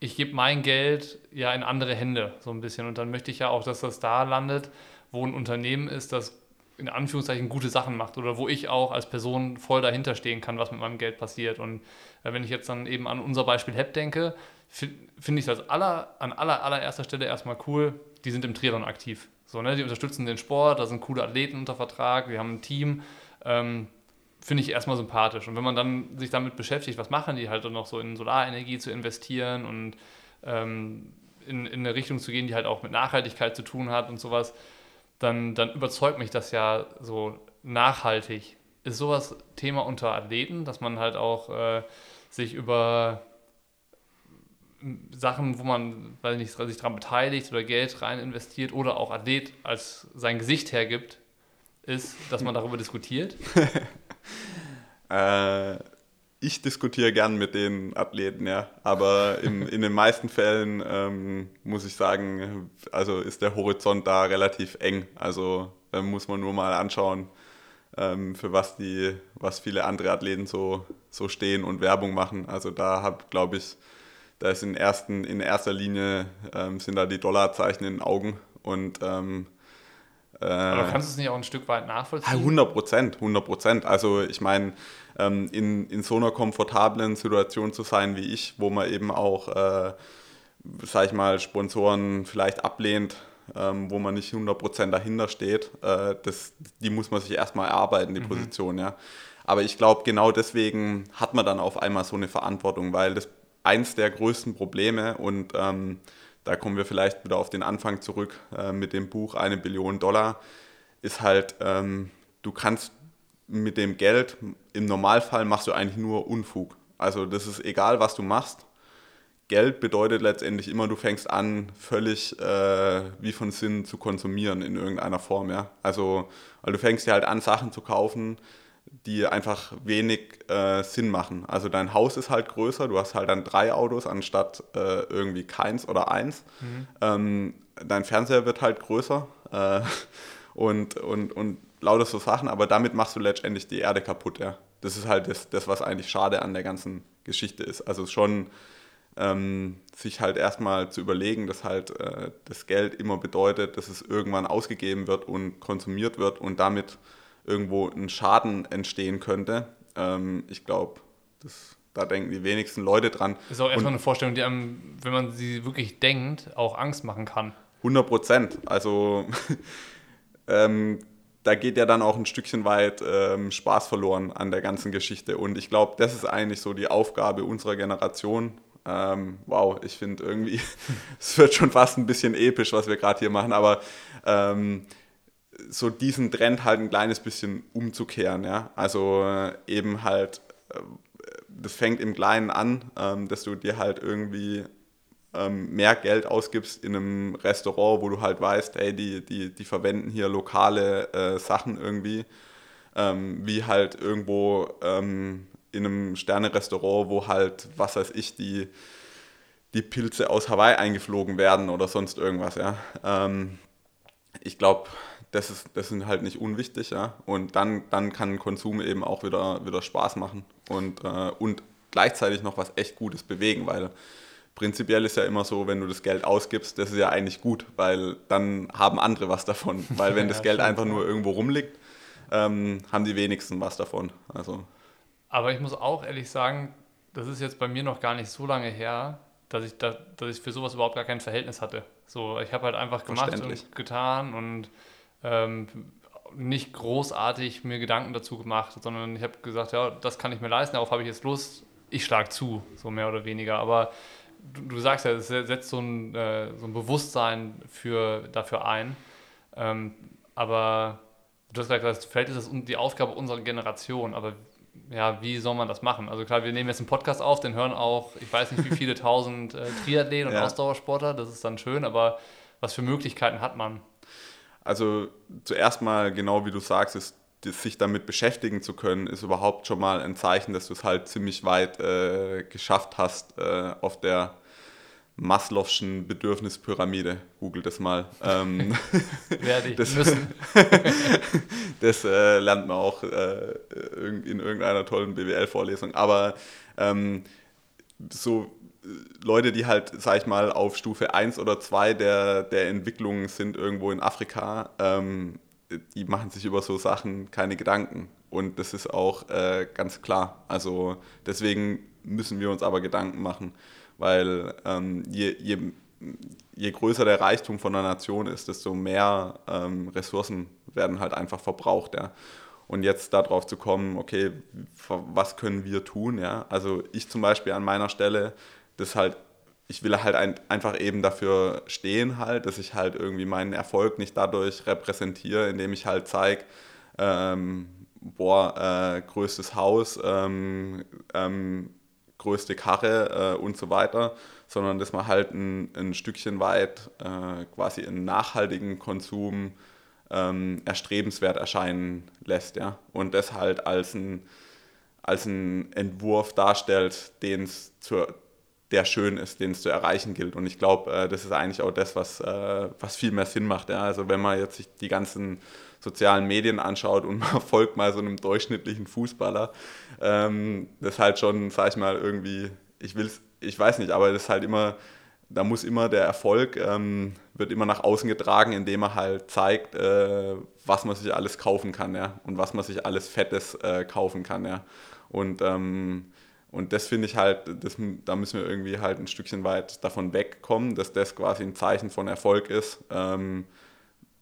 A: ich gebe mein Geld ja in andere Hände so ein bisschen und dann möchte ich ja auch, dass das da landet, wo ein Unternehmen ist, das in Anführungszeichen gute Sachen macht oder wo ich auch als Person voll dahinter stehen kann, was mit meinem Geld passiert. Und äh, wenn ich jetzt dann eben an unser Beispiel HEP denke, finde find ich es aller, an aller, allererster Stelle erstmal cool, die sind im Triathlon aktiv. So, ne? Die unterstützen den Sport, da sind coole Athleten unter Vertrag, wir haben ein Team. Ähm, finde ich erstmal sympathisch. Und wenn man dann sich damit beschäftigt, was machen die halt dann noch so in Solarenergie zu investieren und ähm, in, in eine Richtung zu gehen, die halt auch mit Nachhaltigkeit zu tun hat und sowas, dann, dann überzeugt mich das ja so nachhaltig. Ist sowas Thema unter Athleten, dass man halt auch äh, sich über Sachen, wo man weiß nicht, sich daran beteiligt oder Geld rein investiert oder auch Athlet als sein Gesicht hergibt, ist, dass man darüber diskutiert?
B: äh, ich diskutiere gern mit den Athleten, ja. Aber in, in den meisten Fällen ähm, muss ich sagen, also ist der Horizont da relativ eng. Also äh, muss man nur mal anschauen, ähm, für was die, was viele andere Athleten so, so stehen und Werbung machen. Also da habe, glaube ich, da ist in, ersten, in erster Linie ähm, sind da die Dollarzeichen in den Augen und ähm,
A: äh, Aber kannst du es nicht auch ein Stück weit nachvollziehen?
B: 100 Prozent, 100 Prozent. Also ich meine, ähm, in, in so einer komfortablen Situation zu sein wie ich, wo man eben auch, äh, sag ich mal, Sponsoren vielleicht ablehnt, ähm, wo man nicht 100 Prozent dahinter steht, äh, das, die muss man sich erstmal erarbeiten, die mhm. Position, ja. Aber ich glaube, genau deswegen hat man dann auf einmal so eine Verantwortung, weil das eins der größten Probleme und ähm, da kommen wir vielleicht wieder auf den Anfang zurück äh, mit dem Buch Eine Billion Dollar, ist halt, ähm, du kannst mit dem Geld, im Normalfall machst du eigentlich nur Unfug. Also das ist egal, was du machst. Geld bedeutet letztendlich immer, du fängst an, völlig äh, wie von Sinn zu konsumieren in irgendeiner Form. Ja? Also, weil du fängst dir halt an, Sachen zu kaufen, die einfach wenig äh, Sinn machen. Also dein Haus ist halt größer, du hast halt dann drei Autos anstatt äh, irgendwie keins oder eins. Mhm. Ähm, dein Fernseher wird halt größer äh, und, und, und lauter so Sachen, aber damit machst du letztendlich die Erde kaputt. Ja. Das ist halt das, das, was eigentlich schade an der ganzen Geschichte ist. Also schon ähm, sich halt erstmal zu überlegen, dass halt äh, das Geld immer bedeutet, dass es irgendwann ausgegeben wird und konsumiert wird und damit irgendwo ein Schaden entstehen könnte. Ähm, ich glaube, da denken die wenigsten Leute dran.
A: Das ist auch erstmal eine Vorstellung, die einem, wenn man sie wirklich denkt, auch Angst machen kann.
B: 100 Prozent. Also ähm, da geht ja dann auch ein Stückchen weit ähm, Spaß verloren an der ganzen Geschichte. Und ich glaube, das ist eigentlich so die Aufgabe unserer Generation. Ähm, wow, ich finde irgendwie, es wird schon fast ein bisschen episch, was wir gerade hier machen, aber ähm, so diesen Trend halt ein kleines bisschen umzukehren. Ja? Also äh, eben halt, äh, das fängt im Kleinen an, ähm, dass du dir halt irgendwie ähm, mehr Geld ausgibst in einem Restaurant, wo du halt weißt, hey, die, die, die verwenden hier lokale äh, Sachen irgendwie, ähm, wie halt irgendwo ähm, in einem Sterne-Restaurant, wo halt, was weiß ich, die, die Pilze aus Hawaii eingeflogen werden oder sonst irgendwas, ja. Ähm, ich glaube, das ist, das sind halt nicht unwichtig, ja. Und dann, dann kann Konsum eben auch wieder, wieder Spaß machen und, äh, und gleichzeitig noch was echt Gutes bewegen, weil prinzipiell ist ja immer so, wenn du das Geld ausgibst, das ist ja eigentlich gut, weil dann haben andere was davon. Weil wenn das Geld einfach nur irgendwo rumliegt, ähm, haben die wenigsten was davon. Also.
A: Aber ich muss auch ehrlich sagen, das ist jetzt bei mir noch gar nicht so lange her, dass ich, da, dass ich für sowas überhaupt gar kein Verhältnis hatte. So, ich habe halt einfach gemacht und getan und ähm, nicht großartig mir Gedanken dazu gemacht, sondern ich habe gesagt, ja, das kann ich mir leisten, darauf habe ich jetzt Lust, ich schlage zu, so mehr oder weniger. Aber du, du sagst ja, es setzt so ein, äh, so ein Bewusstsein für, dafür ein. Ähm, aber du hast gesagt, vielleicht ist das die Aufgabe unserer Generation, aber ja, wie soll man das machen? Also klar, wir nehmen jetzt einen Podcast auf, den hören auch, ich weiß nicht wie viele tausend äh, Triathleten und ja. Ausdauersportler, das ist dann schön, aber was für Möglichkeiten hat man?
B: Also zuerst mal, genau wie du sagst, ist sich damit beschäftigen zu können, ist überhaupt schon mal ein Zeichen, dass du es halt ziemlich weit äh, geschafft hast äh, auf der Maslow'schen Bedürfnispyramide. Google das mal. Ähm,
A: Werde ich das, müssen.
B: das äh, lernt man auch äh, in irgendeiner tollen BWL-Vorlesung. Aber ähm, so Leute, die halt, sag ich mal, auf Stufe 1 oder 2 der, der Entwicklung sind irgendwo in Afrika, ähm, die machen sich über so Sachen keine Gedanken. Und das ist auch äh, ganz klar. Also deswegen müssen wir uns aber Gedanken machen, weil ähm, je, je, je größer der Reichtum von einer Nation ist, desto mehr ähm, Ressourcen werden halt einfach verbraucht. Ja. Und jetzt darauf zu kommen, okay, was können wir tun? Ja? Also ich zum Beispiel an meiner Stelle das halt, ich will halt ein, einfach eben dafür stehen halt, dass ich halt irgendwie meinen Erfolg nicht dadurch repräsentiere, indem ich halt zeige, ähm, boah, äh, größtes Haus, ähm, ähm, größte Karre äh, und so weiter, sondern dass man halt ein, ein Stückchen weit äh, quasi einen nachhaltigen Konsum ähm, erstrebenswert erscheinen lässt, ja. Und das halt als ein, als ein Entwurf darstellt, den es zur der schön ist, den es zu erreichen gilt. Und ich glaube, äh, das ist eigentlich auch das, was, äh, was viel mehr Sinn macht. Ja? Also wenn man jetzt sich die ganzen sozialen Medien anschaut und man folgt mal so einem durchschnittlichen Fußballer, ähm, das ist halt schon, sag ich mal, irgendwie, ich will ich weiß nicht, aber das ist halt immer, da muss immer der Erfolg, ähm, wird immer nach außen getragen, indem er halt zeigt, äh, was man sich alles kaufen kann, ja, und was man sich alles Fettes äh, kaufen kann, ja. Und ähm, und das finde ich halt, das, da müssen wir irgendwie halt ein Stückchen weit davon wegkommen, dass das quasi ein Zeichen von Erfolg ist. Ähm,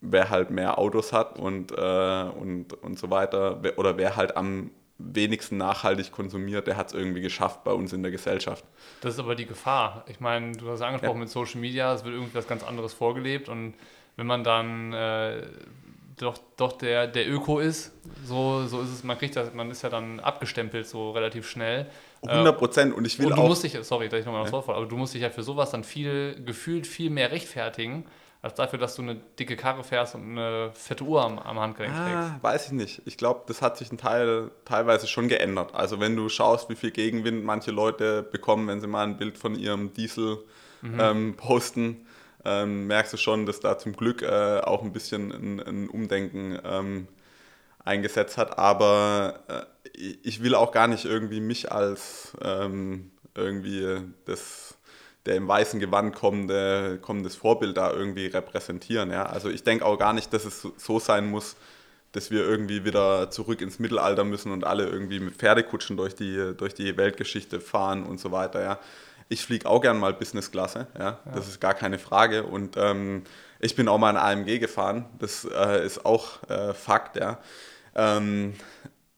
B: wer halt mehr Autos hat und, äh, und, und so weiter, oder wer halt am wenigsten nachhaltig konsumiert, der hat es irgendwie geschafft bei uns in der Gesellschaft.
A: Das ist aber die Gefahr. Ich meine, du hast angesprochen ja. mit Social Media, es wird irgendwie was ganz anderes vorgelebt und wenn man dann äh, doch, doch der, der Öko ist, so, so ist es, man kriegt das, man ist ja dann abgestempelt so relativ schnell.
B: 100 Prozent und ich will und
A: du
B: auch...
A: Musst dich, sorry, dass ich nochmal ja. Wort aber du musst dich ja für sowas dann viel, gefühlt viel mehr rechtfertigen, als dafür, dass du eine dicke Karre fährst und eine fette Uhr am, am Handgelenk ah, trägst.
B: Weiß ich nicht. Ich glaube, das hat sich ein Teil teilweise schon geändert. Also wenn du schaust, wie viel Gegenwind manche Leute bekommen, wenn sie mal ein Bild von ihrem Diesel mhm. ähm, posten, ähm, merkst du schon, dass da zum Glück äh, auch ein bisschen ein, ein Umdenken ähm, eingesetzt hat. Aber äh, ich will auch gar nicht irgendwie mich als ähm, irgendwie das der im weißen Gewand kommende, kommendes Vorbild da irgendwie repräsentieren. Ja? Also ich denke auch gar nicht, dass es so sein muss, dass wir irgendwie wieder zurück ins Mittelalter müssen und alle irgendwie mit Pferdekutschen durch die, durch die Weltgeschichte fahren und so weiter. Ja? Ich fliege auch gern mal Businessklasse, ja? ja. das ist gar keine Frage. Und ähm, ich bin auch mal in AMG gefahren, das äh, ist auch äh, Fakt. Ja? Ähm,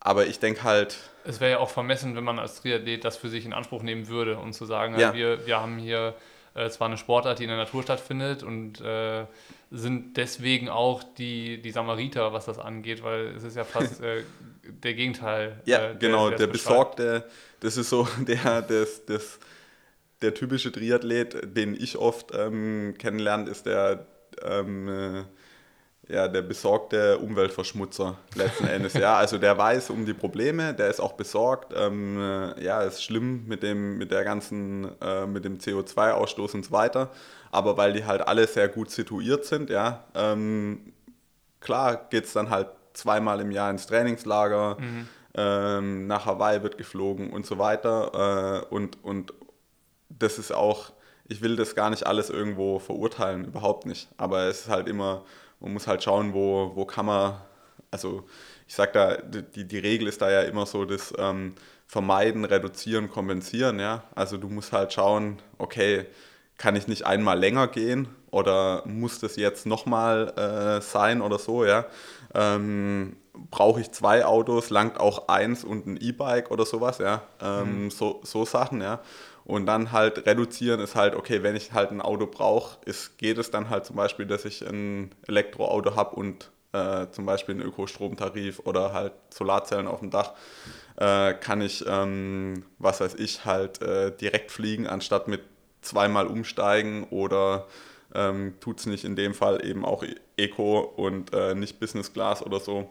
B: aber ich denke halt.
A: Es wäre ja auch vermessen, wenn man als Triathlet das für sich in Anspruch nehmen würde und zu sagen, ja. wir, wir haben hier äh, zwar eine Sportart, die in der Natur stattfindet und äh, sind deswegen auch die, die Samariter, was das angeht, weil es ist ja fast äh, der Gegenteil.
B: Ja, äh, genau, der, der Besorgte, das ist so der, das, das, der typische Triathlet, den ich oft ähm, kennenlerne, ist der ähm, äh, ja, der besorgte Umweltverschmutzer letzten Endes. Ja, also der weiß um die Probleme, der ist auch besorgt. Ähm, äh, ja, ist schlimm mit dem, mit der ganzen, äh, mit dem CO2-Ausstoß und so weiter. Aber weil die halt alle sehr gut situiert sind, ja, ähm, klar geht es dann halt zweimal im Jahr ins Trainingslager, mhm. ähm, nach Hawaii wird geflogen und so weiter. Äh, und, und das ist auch, ich will das gar nicht alles irgendwo verurteilen, überhaupt nicht. Aber es ist halt immer man muss halt schauen, wo, wo kann man, also ich sage da, die, die Regel ist da ja immer so das ähm, Vermeiden, Reduzieren, Kompensieren, ja. Also du musst halt schauen, okay, kann ich nicht einmal länger gehen oder muss das jetzt nochmal äh, sein oder so, ja. Ähm, Brauche ich zwei Autos, langt auch eins und ein E-Bike oder sowas, ja. Ähm, mhm. so, so Sachen, ja. Und dann halt reduzieren ist halt, okay, wenn ich halt ein Auto brauche, geht es dann halt zum Beispiel, dass ich ein Elektroauto habe und äh, zum Beispiel einen Ökostromtarif oder halt Solarzellen auf dem Dach, äh, kann ich, ähm, was weiß ich, halt äh, direkt fliegen, anstatt mit zweimal umsteigen oder ähm, tut es nicht in dem Fall eben auch Eco und äh, nicht Business Class oder so.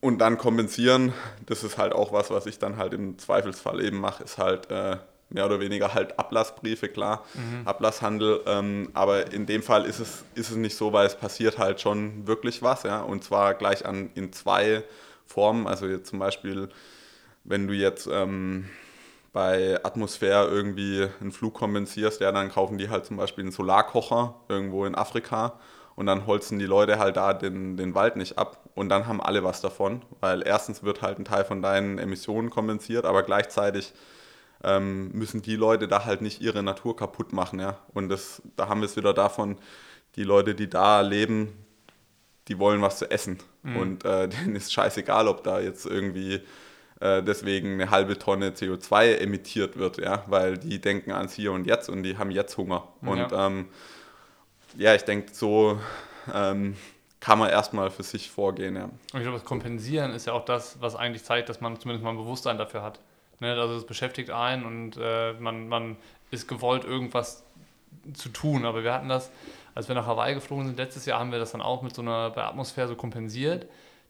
B: Und dann kompensieren, das ist halt auch was, was ich dann halt im Zweifelsfall eben mache, ist halt äh, mehr oder weniger halt Ablassbriefe, klar, mhm. Ablasshandel. Ähm, aber in dem Fall ist es, ist es nicht so, weil es passiert halt schon wirklich was, ja. Und zwar gleich an in zwei Formen. Also jetzt zum Beispiel, wenn du jetzt ähm, bei Atmosphäre irgendwie einen Flug kompensierst, ja, dann kaufen die halt zum Beispiel einen Solarkocher irgendwo in Afrika und dann holzen die Leute halt da den, den Wald nicht ab und dann haben alle was davon, weil erstens wird halt ein Teil von deinen Emissionen kompensiert, aber gleichzeitig ähm, müssen die Leute da halt nicht ihre Natur kaputt machen, ja. Und das, da haben wir es wieder davon, die Leute, die da leben, die wollen was zu essen. Mhm. Und äh, denen ist scheißegal, ob da jetzt irgendwie äh, deswegen eine halbe Tonne CO2 emittiert wird, ja, weil die denken ans Hier und Jetzt und die haben jetzt Hunger. Und ja, ähm, ja ich denke, so ähm, kann man erstmal für sich vorgehen. Ja. Und
A: ich glaube, das Kompensieren ist ja auch das, was eigentlich zeigt, dass man zumindest mal ein Bewusstsein dafür hat. Ne? Also es beschäftigt einen und äh, man, man ist gewollt, irgendwas zu tun. Aber wir hatten das, als wir nach Hawaii geflogen sind, letztes Jahr haben wir das dann auch mit so einer bei Atmosphäre so kompensiert,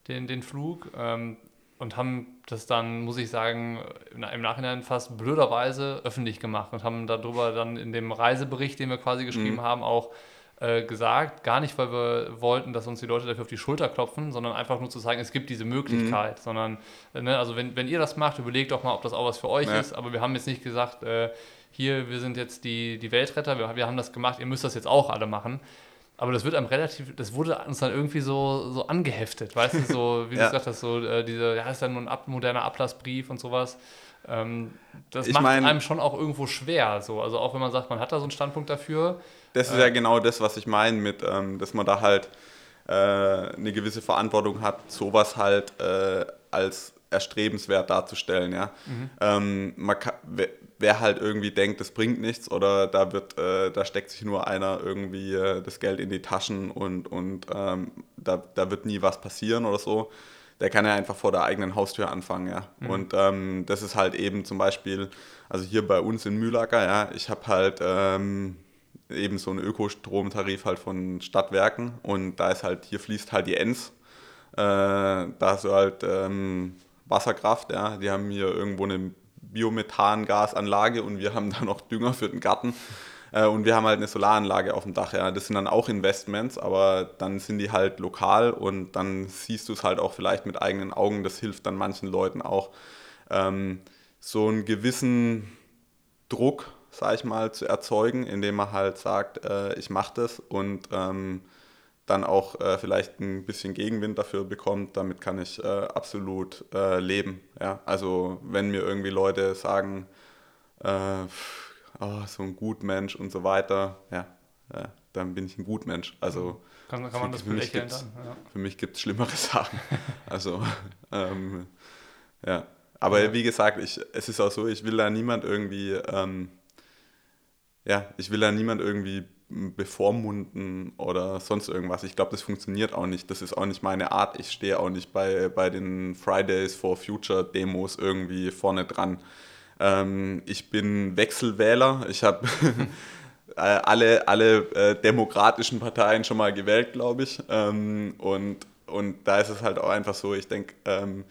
A: den, den Flug. Ähm, und haben das dann, muss ich sagen, im Nachhinein fast blöderweise öffentlich gemacht und haben darüber dann in dem Reisebericht, den wir quasi geschrieben mhm. haben, auch äh, gesagt, gar nicht, weil wir wollten, dass uns die Leute dafür auf die Schulter klopfen, sondern einfach nur zu sagen, es gibt diese Möglichkeit, mhm. sondern, äh, ne, also wenn, wenn ihr das macht, überlegt doch mal, ob das auch was für euch ja. ist, aber wir haben jetzt nicht gesagt, äh, hier, wir sind jetzt die, die Weltretter, wir, wir haben das gemacht, ihr müsst das jetzt auch alle machen, aber das wird einem relativ, das wurde uns dann irgendwie so, so angeheftet, weißt du, so, wie ja. du gesagt hast, so äh, diese, ja, ist ja nur ein ab, moderner Ablassbrief und sowas. Ähm, das ich macht mein, einem schon auch irgendwo schwer, so. Also auch wenn man sagt, man hat da so einen Standpunkt dafür.
B: Das ist ja genau das, was ich meine mit, ähm, dass man da halt äh, eine gewisse Verantwortung hat, sowas halt äh, als erstrebenswert darzustellen, ja. Mhm. Ähm, man kann, wer halt irgendwie denkt, das bringt nichts oder da wird, äh, da steckt sich nur einer irgendwie äh, das Geld in die Taschen und, und ähm, da, da wird nie was passieren oder so, der kann ja einfach vor der eigenen Haustür anfangen, ja. Mhm. Und ähm, das ist halt eben zum Beispiel, also hier bei uns in Mühlacker, ja, ich habe halt ähm, eben so einen Ökostromtarif halt von Stadtwerken und da ist halt, hier fließt halt die Enz, äh, da hast du halt ähm, Wasserkraft, ja, die haben hier irgendwo eine Biomethangasanlage und wir haben da noch Dünger für den Garten. Äh, und wir haben halt eine Solaranlage auf dem Dach. Ja. Das sind dann auch Investments, aber dann sind die halt lokal und dann siehst du es halt auch vielleicht mit eigenen Augen. Das hilft dann manchen Leuten auch, ähm, so einen gewissen Druck, sag ich mal, zu erzeugen, indem man halt sagt, äh, ich mache das und ähm, dann auch äh, vielleicht ein bisschen Gegenwind dafür bekommt, damit kann ich äh, absolut äh, leben. Ja? Also wenn mir irgendwie Leute sagen, äh, oh, so ein Gutmensch und so weiter, ja, dann bin ich ein Gutmensch. Also
A: kann, kann man das belächeln dann? Ja.
B: Für mich gibt es schlimmere Sachen. also ähm, ja. Aber wie gesagt, ich, es ist auch so, ich will da niemand irgendwie, ähm, ja, ich will da niemand irgendwie bevormunden oder sonst irgendwas. Ich glaube, das funktioniert auch nicht. Das ist auch nicht meine Art. Ich stehe auch nicht bei, bei den Fridays for Future Demos irgendwie vorne dran. Ähm, ich bin Wechselwähler. Ich habe äh, alle, alle äh, demokratischen Parteien schon mal gewählt, glaube ich. Ähm, und, und da ist es halt auch einfach so, ich denke, ähm,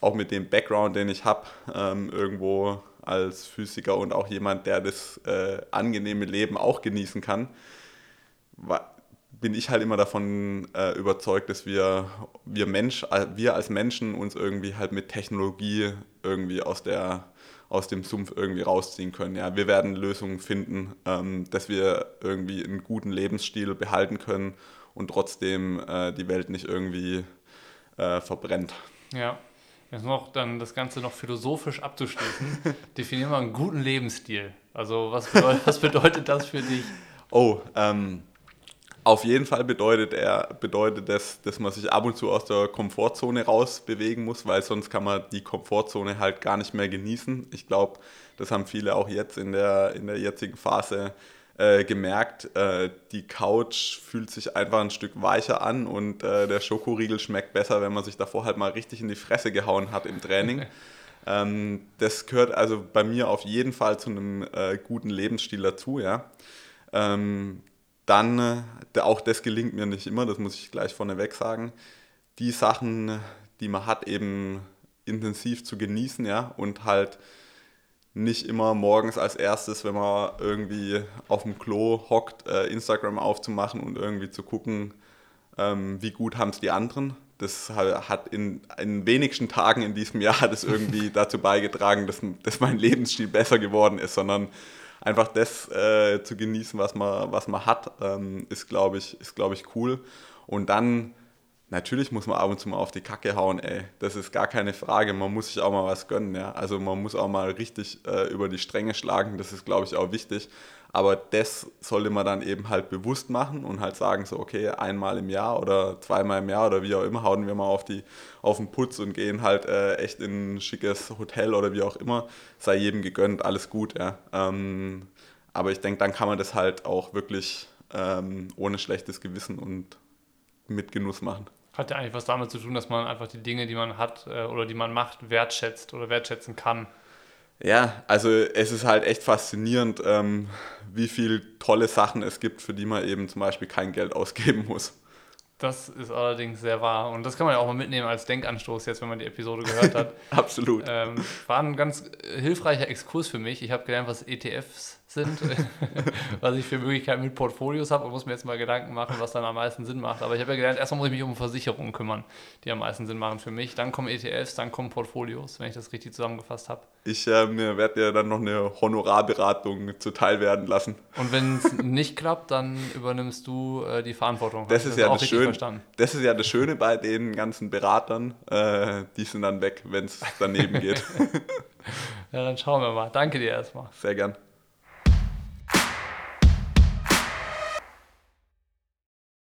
B: auch mit dem Background, den ich habe, ähm, irgendwo als Physiker und auch jemand, der das äh, angenehme Leben auch genießen kann, war, bin ich halt immer davon äh, überzeugt, dass wir, wir, Mensch, äh, wir als Menschen uns irgendwie halt mit Technologie irgendwie aus, der, aus dem Sumpf irgendwie rausziehen können. Ja, wir werden Lösungen finden, ähm, dass wir irgendwie einen guten Lebensstil behalten können und trotzdem äh, die Welt nicht irgendwie äh, verbrennt.
A: Ja, Jetzt noch dann das Ganze noch philosophisch abzuschließen. Definieren wir einen guten Lebensstil. Also was bedeutet, was bedeutet das für dich?
B: Oh, ähm, auf jeden Fall bedeutet er, bedeutet das, dass man sich ab und zu aus der Komfortzone rausbewegen muss, weil sonst kann man die Komfortzone halt gar nicht mehr genießen. Ich glaube, das haben viele auch jetzt in der, in der jetzigen Phase äh, gemerkt. Äh, die Couch fühlt sich einfach ein Stück weicher an und äh, der Schokoriegel schmeckt besser, wenn man sich davor halt mal richtig in die Fresse gehauen hat im Training. ähm, das gehört also bei mir auf jeden Fall zu einem äh, guten Lebensstil dazu, ja. Ähm, dann, äh, auch das gelingt mir nicht immer, das muss ich gleich vorneweg sagen, die Sachen, die man hat, eben intensiv zu genießen, ja, und halt nicht immer morgens als erstes, wenn man irgendwie auf dem Klo hockt, äh, Instagram aufzumachen und irgendwie zu gucken, ähm, wie gut haben es die anderen. Das hat in, in wenigsten Tagen in diesem Jahr das irgendwie dazu beigetragen, dass, dass mein Lebensstil besser geworden ist, sondern einfach das äh, zu genießen, was man, was man hat, ähm, ist, glaube ich, ist, glaub ich, cool. Und dann, natürlich muss man ab und zu mal auf die Kacke hauen, ey. Das ist gar keine Frage. Man muss sich auch mal was gönnen, ja. Also man muss auch mal richtig äh, über die Stränge schlagen. Das ist, glaube ich, auch wichtig. Aber das sollte man dann eben halt bewusst machen und halt sagen, so, okay, einmal im Jahr oder zweimal im Jahr oder wie auch immer, hauen wir mal auf, die, auf den Putz und gehen halt äh, echt in ein schickes Hotel oder wie auch immer. Sei jedem gegönnt, alles gut, ja. Ähm, aber ich denke, dann kann man das halt auch wirklich ähm, ohne schlechtes Gewissen und mit Genuss machen.
A: Hat ja eigentlich was damit zu tun, dass man einfach die Dinge, die man hat äh, oder die man macht, wertschätzt oder wertschätzen kann.
B: Ja, also es ist halt echt faszinierend, ähm, wie viele tolle Sachen es gibt, für die man eben zum Beispiel kein Geld ausgeben muss.
A: Das ist allerdings sehr wahr. Und das kann man ja auch mal mitnehmen als Denkanstoß, jetzt, wenn man die Episode gehört hat.
B: Absolut.
A: Ähm, war ein ganz hilfreicher Exkurs für mich. Ich habe gelernt, was ETFs sind, was ich für Möglichkeiten mit Portfolios habe und muss mir jetzt mal Gedanken machen, was dann am meisten Sinn macht. Aber ich habe ja gelernt, erstmal muss ich mich um Versicherungen kümmern, die am meisten Sinn machen für mich. Dann kommen ETFs, dann kommen Portfolios, wenn ich das richtig zusammengefasst habe.
B: Ich äh, werde dir dann noch eine Honorarberatung zuteil werden lassen.
A: Und wenn es nicht klappt, dann übernimmst du äh, die Verantwortung.
B: Das ist, das, ja das, Schön, das ist ja das Schöne bei den ganzen Beratern. Äh, die sind dann weg, wenn es daneben geht.
A: ja, dann schauen wir mal. Danke dir erstmal.
B: Sehr gern.